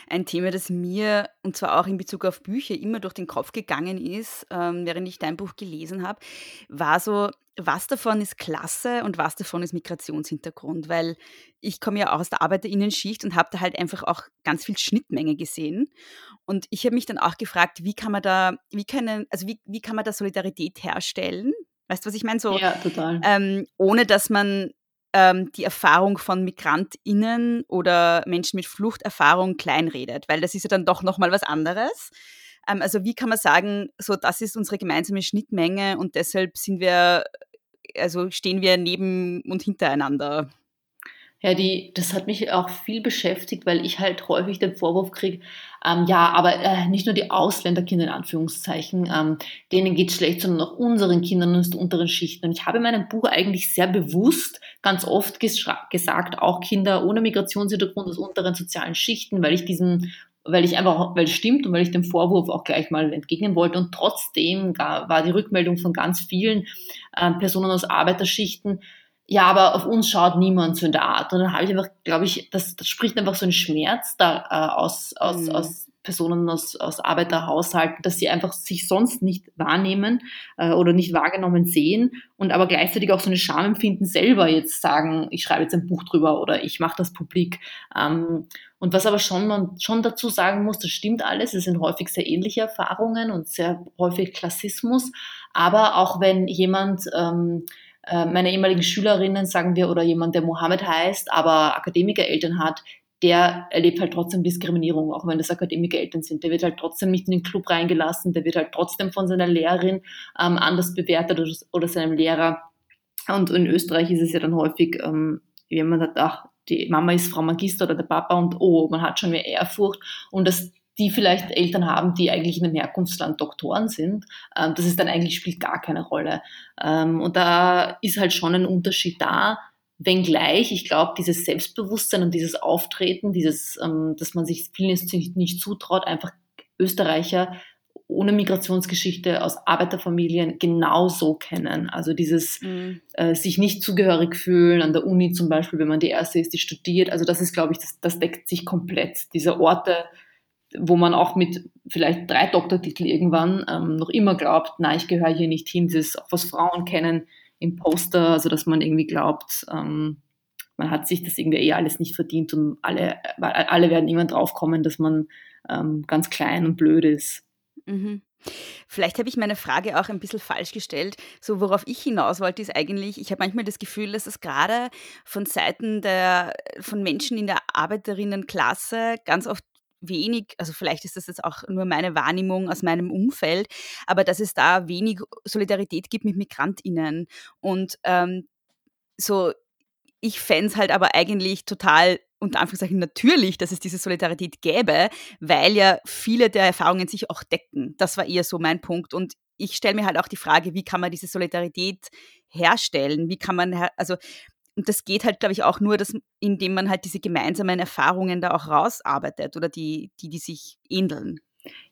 Ein Thema, das mir, und zwar auch in Bezug auf Bücher, immer durch den Kopf gegangen ist, ähm, während ich dein Buch gelesen habe, war so, was davon ist Klasse und was davon ist Migrationshintergrund? Weil ich komme ja auch aus der Arbeiterinnenschicht und habe da halt einfach auch ganz viel Schnittmenge gesehen. Und ich habe mich dann auch gefragt, wie kann man da, wie können, also wie, wie kann man da Solidarität herstellen? Weißt du, was ich meine? So, ja, total. Ähm, ohne dass man ähm, die Erfahrung von MigrantInnen oder Menschen mit Fluchterfahrung kleinredet, weil das ist ja dann doch nochmal was anderes. Ähm, also wie kann man sagen, so das ist unsere gemeinsame Schnittmenge und deshalb sind wir, also stehen wir neben und hintereinander. Ja, die, das hat mich auch viel beschäftigt, weil ich halt häufig den Vorwurf kriege, ähm, ja, aber äh, nicht nur die Ausländerkinder in Anführungszeichen, ähm, denen geht schlecht, sondern auch unseren Kindern aus unteren Schichten. Und ich habe in meinem Buch eigentlich sehr bewusst ganz oft gesagt, auch Kinder ohne Migrationshintergrund aus unteren sozialen Schichten, weil ich diesen weil ich einfach, weil es stimmt und weil ich dem Vorwurf auch gleich mal entgegnen wollte. Und trotzdem war die Rückmeldung von ganz vielen äh, Personen aus Arbeiterschichten, ja, aber auf uns schaut niemand so in der Art. Und dann habe ich einfach, glaube ich, das, das spricht einfach so einen Schmerz da äh, aus, aus, mhm. aus Personen aus, aus Arbeiterhaushalten, dass sie einfach sich sonst nicht wahrnehmen äh, oder nicht wahrgenommen sehen und aber gleichzeitig auch so eine Scham empfinden, selber jetzt sagen, ich schreibe jetzt ein Buch drüber oder ich mache das publik. Ähm, und was aber schon man schon dazu sagen muss, das stimmt alles, es sind häufig sehr ähnliche Erfahrungen und sehr häufig Klassismus, aber auch wenn jemand ähm, äh, meine ehemaligen Schülerinnen, sagen wir, oder jemand, der Mohammed heißt, aber Akademikereltern hat, der erlebt halt trotzdem Diskriminierung, auch wenn das Akademikereltern sind. Der wird halt trotzdem nicht in den Club reingelassen, der wird halt trotzdem von seiner Lehrerin ähm, anders bewertet oder, oder, seinem Lehrer. Und in Österreich ist es ja dann häufig, ähm, man sagt, ach, die Mama ist Frau Magister oder der Papa und oh, man hat schon mehr Ehrfurcht und das die vielleicht Eltern haben, die eigentlich in einem Herkunftsland Doktoren sind. Ähm, das ist dann eigentlich spielt gar keine Rolle. Ähm, und da ist halt schon ein Unterschied da, wenngleich ich glaube, dieses Selbstbewusstsein und dieses Auftreten, dieses, ähm, dass man sich vielen nicht, nicht zutraut, einfach Österreicher ohne Migrationsgeschichte aus Arbeiterfamilien genauso kennen. Also dieses mhm. äh, sich nicht zugehörig fühlen an der Uni zum Beispiel, wenn man die erste ist, die studiert. Also das ist, glaube ich, das, das deckt sich komplett. Diese Orte, wo man auch mit vielleicht drei Doktortitel irgendwann ähm, noch immer glaubt, nein, ich gehöre hier nicht hin. Das ist auch was Frauen kennen im Poster, also dass man irgendwie glaubt, ähm, man hat sich das irgendwie eh alles nicht verdient und alle, alle werden irgendwann draufkommen, dass man ähm, ganz klein und blöd ist. Mhm. Vielleicht habe ich meine Frage auch ein bisschen falsch gestellt. So, worauf ich hinaus wollte, ist eigentlich, ich habe manchmal das Gefühl, dass es gerade von Seiten der, von Menschen in der Arbeiterinnenklasse ganz oft wenig, also vielleicht ist das jetzt auch nur meine Wahrnehmung aus meinem Umfeld, aber dass es da wenig Solidarität gibt mit MigrantInnen. Und ähm, so, ich fände es halt aber eigentlich total unter Anführungszeichen natürlich, dass es diese Solidarität gäbe, weil ja viele der Erfahrungen sich auch decken. Das war eher so mein Punkt. Und ich stelle mir halt auch die Frage, wie kann man diese Solidarität herstellen? Wie kann man, also und das geht halt, glaube ich, auch nur, dass, indem man halt diese gemeinsamen Erfahrungen da auch rausarbeitet oder die, die, die sich ähneln.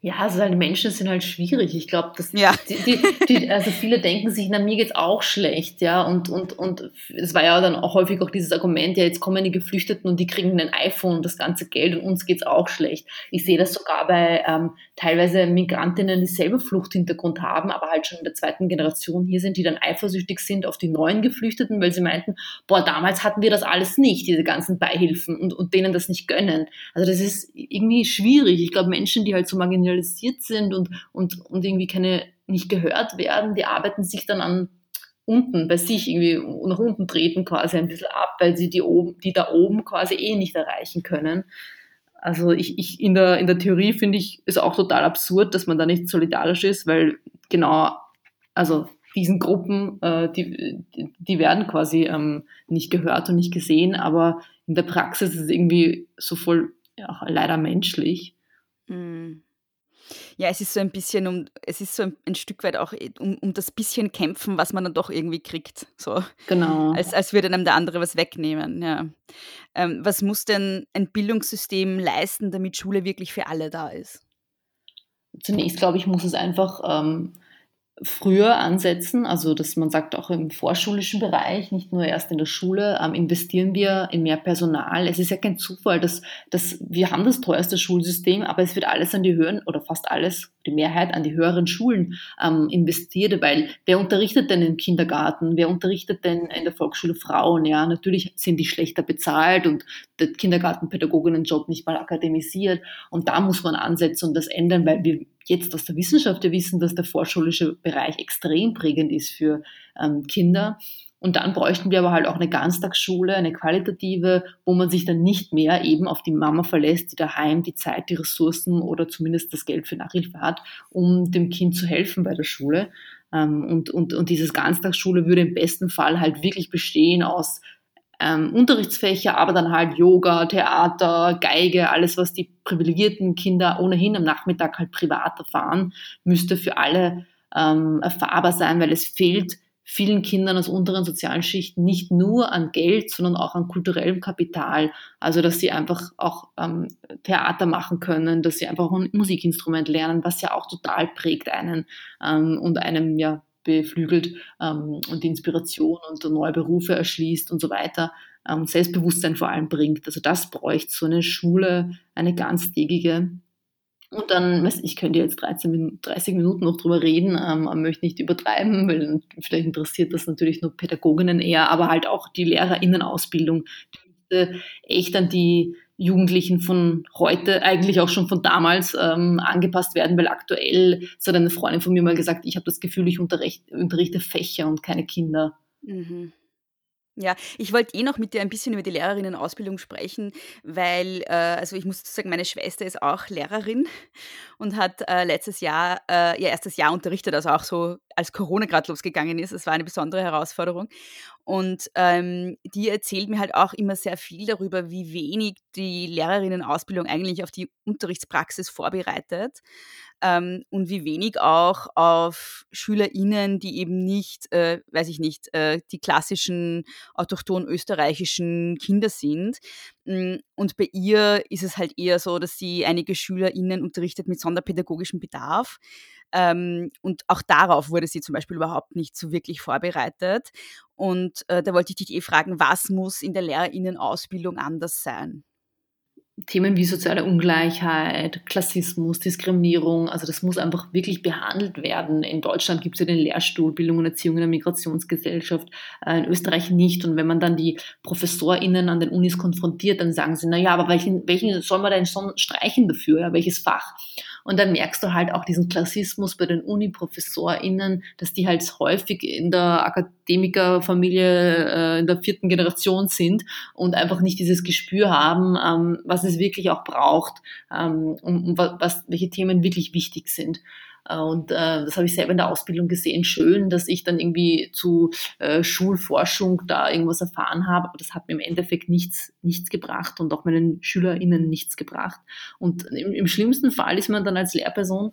Ja, also halt Menschen sind halt schwierig. Ich glaube, dass ja. die, die, die, also viele denken sich, na mir geht's auch schlecht, ja. Und und und es war ja dann auch häufig auch dieses Argument, ja jetzt kommen die Geflüchteten und die kriegen ein iPhone und das ganze Geld und uns geht's auch schlecht. Ich sehe das sogar bei ähm, teilweise Migrantinnen, die selber Fluchthintergrund haben, aber halt schon in der zweiten Generation hier sind, die dann eifersüchtig sind auf die neuen Geflüchteten, weil sie meinten, boah, damals hatten wir das alles nicht, diese ganzen Beihilfen und und denen das nicht gönnen. Also das ist irgendwie schwierig. Ich glaube, Menschen, die halt so marginalisiert sind und, und, und irgendwie keine, nicht gehört werden, die arbeiten sich dann an unten bei sich irgendwie nach unten treten quasi ein bisschen ab, weil sie die oben, die da oben quasi eh nicht erreichen können. Also ich, ich in der, in der Theorie finde ich es auch total absurd, dass man da nicht solidarisch ist, weil genau, also diesen Gruppen, äh, die, die werden quasi ähm, nicht gehört und nicht gesehen, aber in der Praxis ist es irgendwie so voll ja, leider menschlich. Mhm. Ja, es ist so ein bisschen um, es ist so ein, ein Stück weit auch äh, um, um das bisschen kämpfen, was man dann doch irgendwie kriegt. So. Genau. Als, als würde einem der andere was wegnehmen. Ja. Ähm, was muss denn ein Bildungssystem leisten, damit Schule wirklich für alle da ist? Zunächst, glaube ich, muss es einfach ähm, früher ansetzen, also dass man sagt, auch im vorschulischen Bereich, nicht nur erst in der Schule, ähm, investieren wir in mehr Personal. Es ist ja kein Zufall, dass, dass wir haben das teuerste Schulsystem, aber es wird alles an die höheren oder fast alles, die Mehrheit an die höheren Schulen ähm, investiert, weil wer unterrichtet denn im Kindergarten? Wer unterrichtet denn in der Volksschule Frauen? Ja, natürlich sind die schlechter bezahlt und der Kindergartenpädagoginnenjob nicht mal akademisiert und da muss man ansetzen und das ändern, weil wir jetzt aus der Wissenschaft ja wissen, dass der vorschulische Bereich extrem prägend ist für ähm, Kinder. Und dann bräuchten wir aber halt auch eine Ganztagsschule, eine qualitative, wo man sich dann nicht mehr eben auf die Mama verlässt, die daheim die Zeit, die Ressourcen oder zumindest das Geld für Nachhilfe hat, um dem Kind zu helfen bei der Schule. Ähm, und, und, und dieses Ganztagsschule würde im besten Fall halt wirklich bestehen aus ähm, Unterrichtsfächer, aber dann halt Yoga, Theater, Geige, alles, was die privilegierten Kinder ohnehin am Nachmittag halt privat erfahren, müsste für alle ähm, erfahrbar sein, weil es fehlt vielen Kindern aus unteren sozialen Schichten nicht nur an Geld, sondern auch an kulturellem Kapital. Also, dass sie einfach auch ähm, Theater machen können, dass sie einfach ein Musikinstrument lernen, was ja auch total prägt einen ähm, und einem ja beflügelt ähm, und Inspiration und neue Berufe erschließt und so weiter, ähm, Selbstbewusstsein vor allem bringt. Also das bräuchte so eine Schule, eine ganztägige. Und dann, ich könnte jetzt 13, 30 Minuten noch drüber reden, ähm, möchte nicht übertreiben, weil vielleicht interessiert das natürlich nur Pädagoginnen eher, aber halt auch die LehrerInnenausbildung, die echt an die Jugendlichen von heute, eigentlich auch schon von damals ähm, angepasst werden, weil aktuell, so hat eine Freundin von mir mal gesagt, ich habe das Gefühl, ich unterrichte Fächer und keine Kinder. Mhm. Ja, ich wollte eh noch mit dir ein bisschen über die Lehrerinnenausbildung sprechen, weil, äh, also ich muss sagen, meine Schwester ist auch Lehrerin und hat äh, letztes Jahr äh, ihr erstes Jahr unterrichtet, also auch so als Corona gerade losgegangen ist. Es war eine besondere Herausforderung. Und ähm, die erzählt mir halt auch immer sehr viel darüber, wie wenig die Lehrerinnenausbildung eigentlich auf die Unterrichtspraxis vorbereitet ähm, und wie wenig auch auf SchülerInnen, die eben nicht, äh, weiß ich nicht, äh, die klassischen autochton österreichischen Kinder sind. Mm, und bei ihr ist es halt eher so, dass sie einige SchülerInnen unterrichtet mit sonderpädagogischem Bedarf. Ähm, und auch darauf wurde sie zum Beispiel überhaupt nicht so wirklich vorbereitet. Und äh, da wollte ich dich eh fragen, was muss in der LehrerInnenausbildung anders sein? Themen wie soziale Ungleichheit, Klassismus, Diskriminierung, also das muss einfach wirklich behandelt werden. In Deutschland gibt es ja den Lehrstuhl Bildung und Erziehung in der Migrationsgesellschaft, äh, in Österreich nicht. Und wenn man dann die ProfessorInnen an den Unis konfrontiert, dann sagen sie, na ja, aber welchen, welchen soll man denn schon streichen dafür, ja, welches Fach? Und dann merkst du halt auch diesen Klassismus bei den Uni-ProfessorInnen, dass die halt häufig in der Akademikerfamilie äh, in der vierten Generation sind und einfach nicht dieses Gespür haben, ähm, was es wirklich auch braucht, ähm, um, um was, welche Themen wirklich wichtig sind. Äh, und äh, das habe ich selber in der Ausbildung gesehen. Schön, dass ich dann irgendwie zu äh, Schulforschung da irgendwas erfahren habe, aber das hat mir im Endeffekt nichts, nichts gebracht und auch meinen SchülerInnen nichts gebracht. Und im, im schlimmsten Fall ist man dann als Lehrperson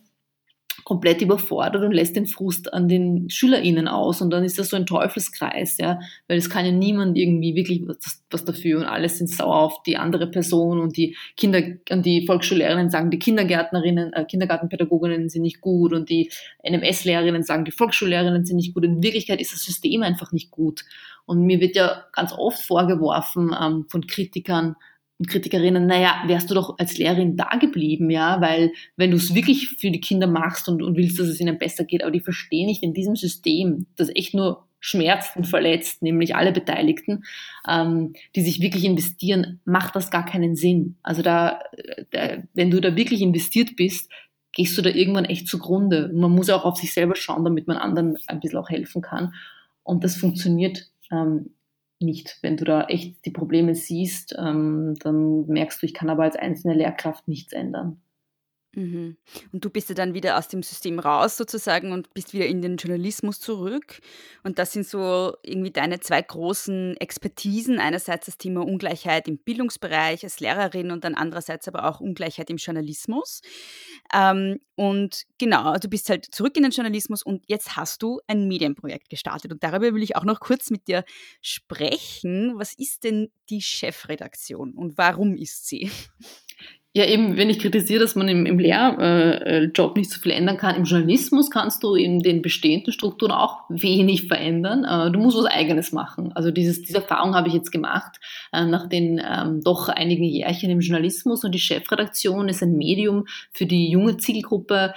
komplett überfordert und lässt den Frust an den SchülerInnen aus und dann ist das so ein Teufelskreis, ja, weil es kann ja niemand irgendwie wirklich was, was dafür und alle sind sauer auf die andere Person und die Kinder und die Volksschullehrerinnen sagen, die Kindergärtnerinnen, äh, Kindergartenpädagoginnen sind nicht gut und die NMS-Lehrerinnen sagen, die Volksschullehrerinnen sind nicht gut. In Wirklichkeit ist das System einfach nicht gut. Und mir wird ja ganz oft vorgeworfen ähm, von Kritikern, Kritikerinnen, naja, wärst du doch als Lehrerin da geblieben, ja, weil wenn du es wirklich für die Kinder machst und, und willst, dass es ihnen besser geht, aber die verstehen nicht in diesem System, das echt nur schmerzt und verletzt, nämlich alle Beteiligten, ähm, die sich wirklich investieren, macht das gar keinen Sinn. Also da, da, wenn du da wirklich investiert bist, gehst du da irgendwann echt zugrunde. Man muss auch auf sich selber schauen, damit man anderen ein bisschen auch helfen kann. Und das funktioniert ähm, nicht. Wenn du da echt die Probleme siehst, ähm, dann merkst du, ich kann aber als einzelne Lehrkraft nichts ändern. Mhm. Und du bist ja dann wieder aus dem System raus sozusagen und bist wieder in den Journalismus zurück. Und das sind so irgendwie deine zwei großen Expertisen. Einerseits das Thema Ungleichheit im Bildungsbereich als Lehrerin und dann andererseits aber auch Ungleichheit im Journalismus. Ähm, und genau, du bist halt zurück in den Journalismus und jetzt hast du ein Medienprojekt gestartet. Und darüber will ich auch noch kurz mit dir sprechen. Was ist denn die Chefredaktion und warum ist sie? Ja, eben, wenn ich kritisiere, dass man im, im Lehrjob nicht so viel ändern kann, im Journalismus kannst du in den bestehenden Strukturen auch wenig verändern. Äh, du musst was Eigenes machen. Also dieses, diese Erfahrung habe ich jetzt gemacht äh, nach den ähm, doch einigen Jährchen im Journalismus und die Chefredaktion ist ein Medium für die junge Zielgruppe,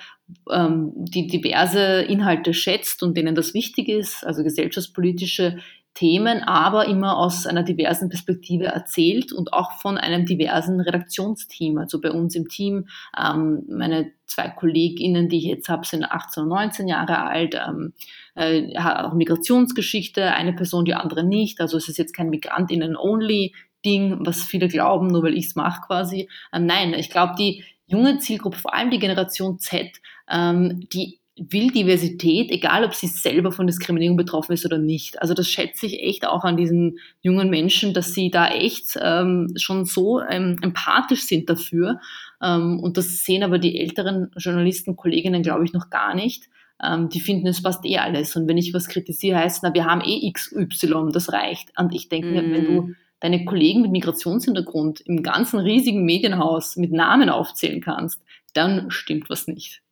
ähm, die diverse Inhalte schätzt und denen das wichtig ist, also gesellschaftspolitische Themen, aber immer aus einer diversen Perspektive erzählt und auch von einem diversen Redaktionsteam. Also bei uns im Team, ähm, meine zwei KollegInnen, die ich jetzt habe, sind 18 und 19 Jahre alt, ähm, äh, auch Migrationsgeschichte, eine Person, die andere nicht. Also es ist jetzt kein MigrantInnen-only Ding, was viele glauben, nur weil ich es mache quasi. Ähm, nein, ich glaube, die junge Zielgruppe, vor allem die Generation Z, ähm, die will Diversität, egal ob sie selber von Diskriminierung betroffen ist oder nicht. Also das schätze ich echt auch an diesen jungen Menschen, dass sie da echt ähm, schon so ähm, empathisch sind dafür. Ähm, und das sehen aber die älteren Journalisten, Kolleginnen, glaube ich, noch gar nicht. Ähm, die finden, es passt eh alles. Und wenn ich was kritisiere, heißt, na, wir haben eh XY, das reicht. Und ich denke mir, mm. wenn du mhm. deine Kollegen mit Migrationshintergrund im ganzen riesigen Medienhaus mit Namen aufzählen kannst, dann stimmt was nicht.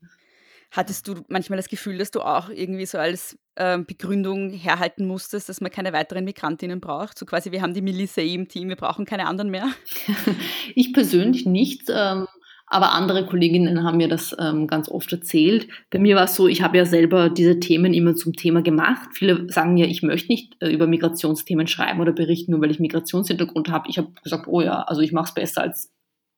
Hattest du manchmal das Gefühl, dass du auch irgendwie so als ähm, Begründung herhalten musstest, dass man keine weiteren Migrantinnen braucht? So quasi, wir haben die Melissa im Team, wir brauchen keine anderen mehr? ich persönlich nicht. Ähm, aber andere Kolleginnen haben mir das ähm, ganz oft erzählt. Bei mir war es so, ich habe ja selber diese Themen immer zum Thema gemacht. Viele sagen ja, ich möchte nicht äh, über Migrationsthemen schreiben oder berichten, nur weil ich Migrationshintergrund habe. Ich habe gesagt, oh ja, also ich mache es besser als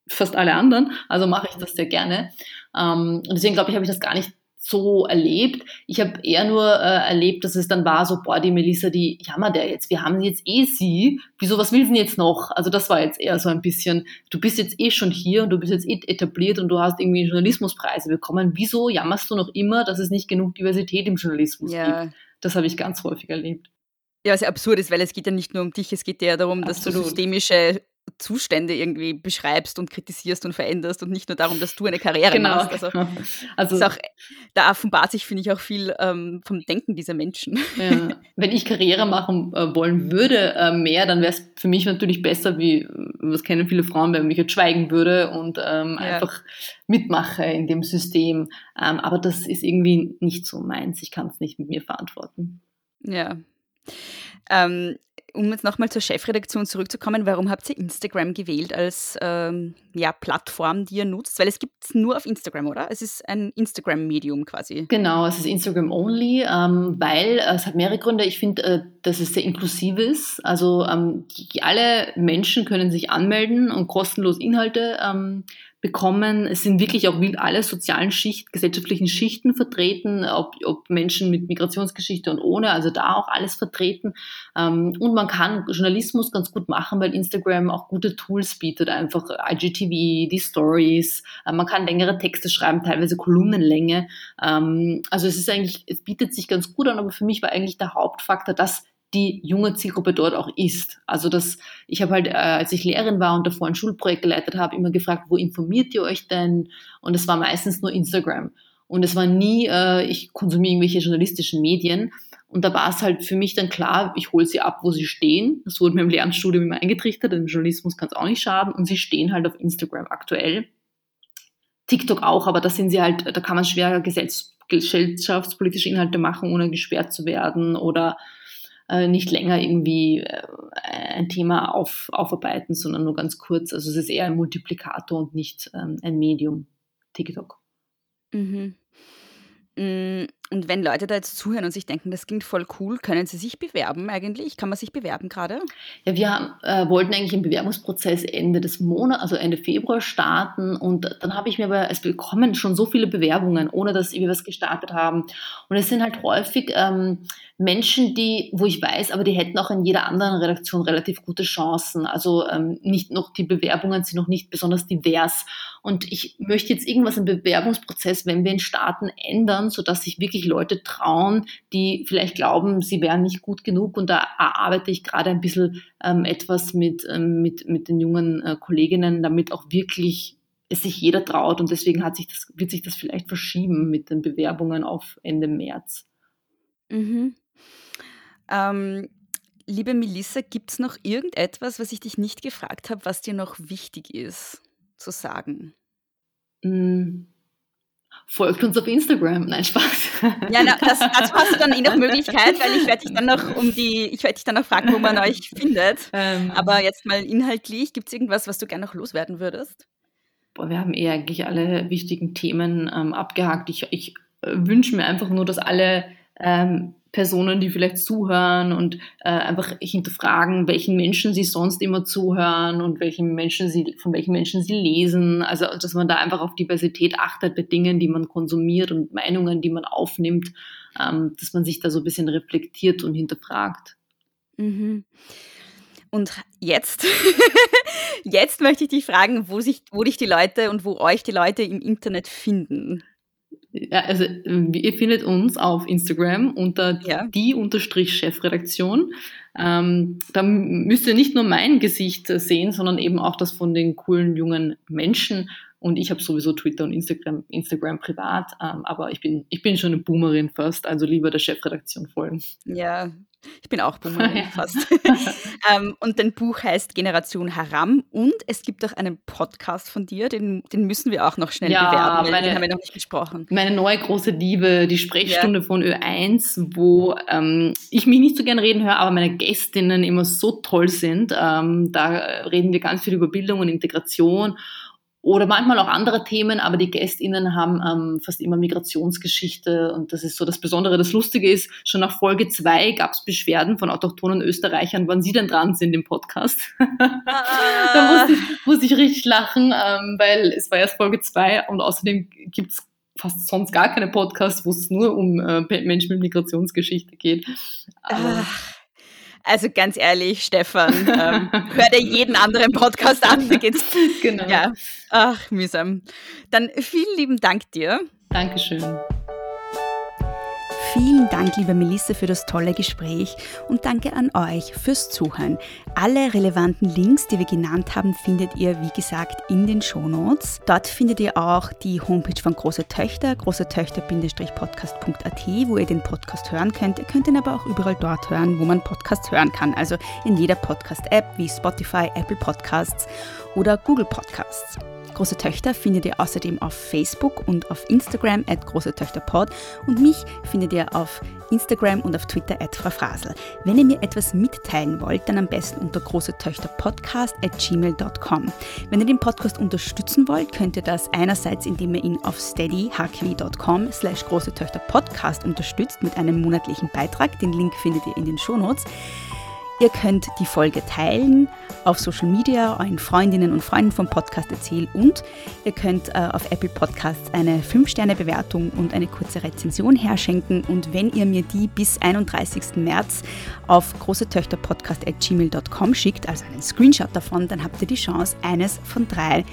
fast alle anderen, also mache ich das sehr gerne. Ähm, und deswegen glaube ich, habe ich das gar nicht so erlebt. Ich habe eher nur äh, erlebt, dass es dann war so, boah, die Melissa, die jammert der jetzt, wir haben jetzt eh sie, wieso, was will sie denn jetzt noch? Also das war jetzt eher so ein bisschen, du bist jetzt eh schon hier und du bist jetzt eh etabliert und du hast irgendwie Journalismuspreise bekommen, wieso jammerst du noch immer, dass es nicht genug Diversität im Journalismus ja. gibt? Das habe ich ganz häufig erlebt. Ja, was ja absurd ist, weil es geht ja nicht nur um dich, es geht ja darum, dass Absolut. du systemische Zustände irgendwie beschreibst und kritisierst und veränderst und nicht nur darum, dass du eine Karriere genau. machst. Also, also auch, da offenbart sich, finde ich, auch viel ähm, vom Denken dieser Menschen. Ja. Wenn ich Karriere machen äh, wollen würde, äh, mehr, dann wäre es für mich natürlich besser, wie, was kennen viele Frauen, wenn ich jetzt schweigen würde und ähm, ja. einfach mitmache in dem System. Ähm, aber das ist irgendwie nicht so meins. Ich kann es nicht mit mir verantworten. Ja. Ähm, um jetzt nochmal zur Chefredaktion zurückzukommen, warum habt ihr Instagram gewählt als ähm, ja, Plattform, die ihr nutzt? Weil es gibt es nur auf Instagram, oder? Es ist ein Instagram-Medium quasi. Genau, es ist Instagram-only, ähm, weil äh, es hat mehrere Gründe. Ich finde, äh, dass es sehr inklusiv ist. Also ähm, die, alle Menschen können sich anmelden und kostenlos Inhalte ähm, bekommen. Es sind wirklich auch alle sozialen Schichten, gesellschaftlichen Schichten vertreten, ob, ob Menschen mit Migrationsgeschichte und ohne, also da auch alles vertreten. Ähm, und man kann Journalismus ganz gut machen, weil Instagram auch gute Tools bietet, einfach IGTV, die Stories. Äh, man kann längere Texte schreiben, teilweise Kolumnenlänge. Ähm, also es ist eigentlich, es bietet sich ganz gut an, aber für mich war eigentlich der Hauptfaktor, dass die junge Zielgruppe dort auch ist. Also das, ich habe halt, äh, als ich Lehrerin war und davor ein Schulprojekt geleitet habe, immer gefragt, wo informiert ihr euch denn? Und es war meistens nur Instagram. Und es war nie, äh, ich konsumiere irgendwelche journalistischen Medien. Und da war es halt für mich dann klar, ich hole sie ab, wo sie stehen. Das wurde mir im Lehramtsstudium immer eingetrichtert, im Journalismus kann es auch nicht schaden. Und sie stehen halt auf Instagram aktuell. TikTok auch, aber da sind sie halt, da kann man schwer gesellschaftspolitische Inhalte machen, ohne gesperrt zu werden oder äh, nicht länger irgendwie äh, ein Thema auf, aufarbeiten, sondern nur ganz kurz. Also es ist eher ein Multiplikator und nicht ähm, ein Medium, TikTok. Mhm. Mm, und wenn Leute da jetzt zuhören und sich denken, das klingt voll cool, können sie sich bewerben eigentlich? Kann man sich bewerben gerade? Ja, wir haben, äh, wollten eigentlich den Bewerbungsprozess Ende des Monats, also Ende Februar starten und dann habe ich mir aber, es bekommen schon so viele Bewerbungen, ohne dass wir was gestartet haben. Und es sind halt häufig ähm, Menschen, die, wo ich weiß, aber die hätten auch in jeder anderen Redaktion relativ gute Chancen. Also ähm, nicht noch, die Bewerbungen sind noch nicht besonders divers. Und ich möchte jetzt irgendwas im Bewerbungsprozess, wenn wir ihn starten, ändern, sodass sich wirklich Leute trauen, die vielleicht glauben, sie wären nicht gut genug. Und da arbeite ich gerade ein bisschen ähm, etwas mit, ähm, mit, mit den jungen äh, Kolleginnen, damit auch wirklich es sich jeder traut. Und deswegen hat sich das, wird sich das vielleicht verschieben mit den Bewerbungen auf Ende März. Mhm. Ähm, liebe Melissa, gibt es noch irgendetwas, was ich dich nicht gefragt habe, was dir noch wichtig ist? zu sagen? Mm. Folgt uns auf Instagram. Nein, Spaß. Ja, na, das, dazu hast du dann eh noch Möglichkeit, weil ich werde dich dann noch um die, ich werde dich dann noch fragen, wo man euch findet. Ähm, Aber jetzt mal inhaltlich, gibt es irgendwas, was du gerne noch loswerden würdest? Boah, wir haben eh eigentlich alle wichtigen Themen ähm, abgehakt. Ich, ich äh, wünsche mir einfach nur, dass alle ähm, Personen, die vielleicht zuhören und äh, einfach hinterfragen, welchen Menschen sie sonst immer zuhören und welchen Menschen sie, von welchen Menschen sie lesen. Also, dass man da einfach auf Diversität achtet bei Dingen, die man konsumiert und Meinungen, die man aufnimmt, ähm, dass man sich da so ein bisschen reflektiert und hinterfragt. Mhm. Und jetzt, jetzt möchte ich dich fragen, wo, sich, wo dich die Leute und wo euch die Leute im Internet finden. Ja, also ihr findet uns auf Instagram unter ja. die unterstrich Chefredaktion. Ähm, da müsst ihr nicht nur mein Gesicht sehen, sondern eben auch das von den coolen jungen Menschen. Und ich habe sowieso Twitter und Instagram, Instagram privat, ähm, aber ich bin, ich bin schon eine Boomerin fast, also lieber der Chefredaktion folgen. Ja, ich bin auch Boomerin ja. fast. ähm, und dein Buch heißt Generation Haram und es gibt auch einen Podcast von dir, den, den müssen wir auch noch schnell ja, bewerben, meine, den haben wir noch nicht gesprochen. Meine neue große Liebe, die Sprechstunde ja. von Ö1, wo ähm, ich mich nicht so gern reden höre, aber meine Gästinnen immer so toll sind. Ähm, da reden wir ganz viel über Bildung und Integration oder manchmal auch andere Themen, aber die GästInnen haben ähm, fast immer Migrationsgeschichte und das ist so das Besondere. Das Lustige ist, schon nach Folge zwei gab es Beschwerden von autochthonen Österreichern, wann sie denn dran sind im Podcast. Da musste ich, musste ich richtig lachen, ähm, weil es war erst Folge zwei und außerdem gibt's fast sonst gar keine Podcasts, wo es nur um äh, Menschen mit Migrationsgeschichte geht. Aber, also ganz ehrlich, Stefan, ähm, hör dir jeden anderen Podcast an. Da geht's. Genau. Ja. Ach, mühsam. Dann vielen lieben Dank dir. Dankeschön. Vielen Dank, liebe Melissa, für das tolle Gespräch und danke an euch fürs Zuhören. Alle relevanten Links, die wir genannt haben, findet ihr, wie gesagt, in den Shownotes. Dort findet ihr auch die Homepage von Große Töchter, großetöchter-podcast.at, wo ihr den Podcast hören könnt. Ihr könnt ihn aber auch überall dort hören, wo man Podcasts hören kann, also in jeder Podcast-App wie Spotify, Apple Podcasts oder Google Podcasts. Große Töchter findet ihr außerdem auf Facebook und auf Instagram at Große Töchter Pod und mich findet ihr auf Instagram und auf Twitter at Frau Frasel. Wenn ihr mir etwas mitteilen wollt, dann am besten unter große Töchter Podcast at gmail.com. Wenn ihr den Podcast unterstützen wollt, könnt ihr das einerseits, indem ihr ihn auf steadyhq.com slash große Töchter Podcast unterstützt mit einem monatlichen Beitrag. Den Link findet ihr in den Shownotes. Ihr könnt die Folge teilen auf Social Media, euren Freundinnen und Freunden vom Podcast erzählen und ihr könnt äh, auf Apple Podcasts eine 5-Sterne-Bewertung und eine kurze Rezension herschenken. Und wenn ihr mir die bis 31. März auf großetöchterpodcast.gmail.com schickt, also einen Screenshot davon, dann habt ihr die Chance, eines von drei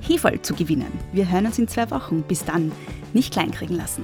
Heferl zu gewinnen. Wir hören uns in zwei Wochen. Bis dann, nicht kleinkriegen lassen.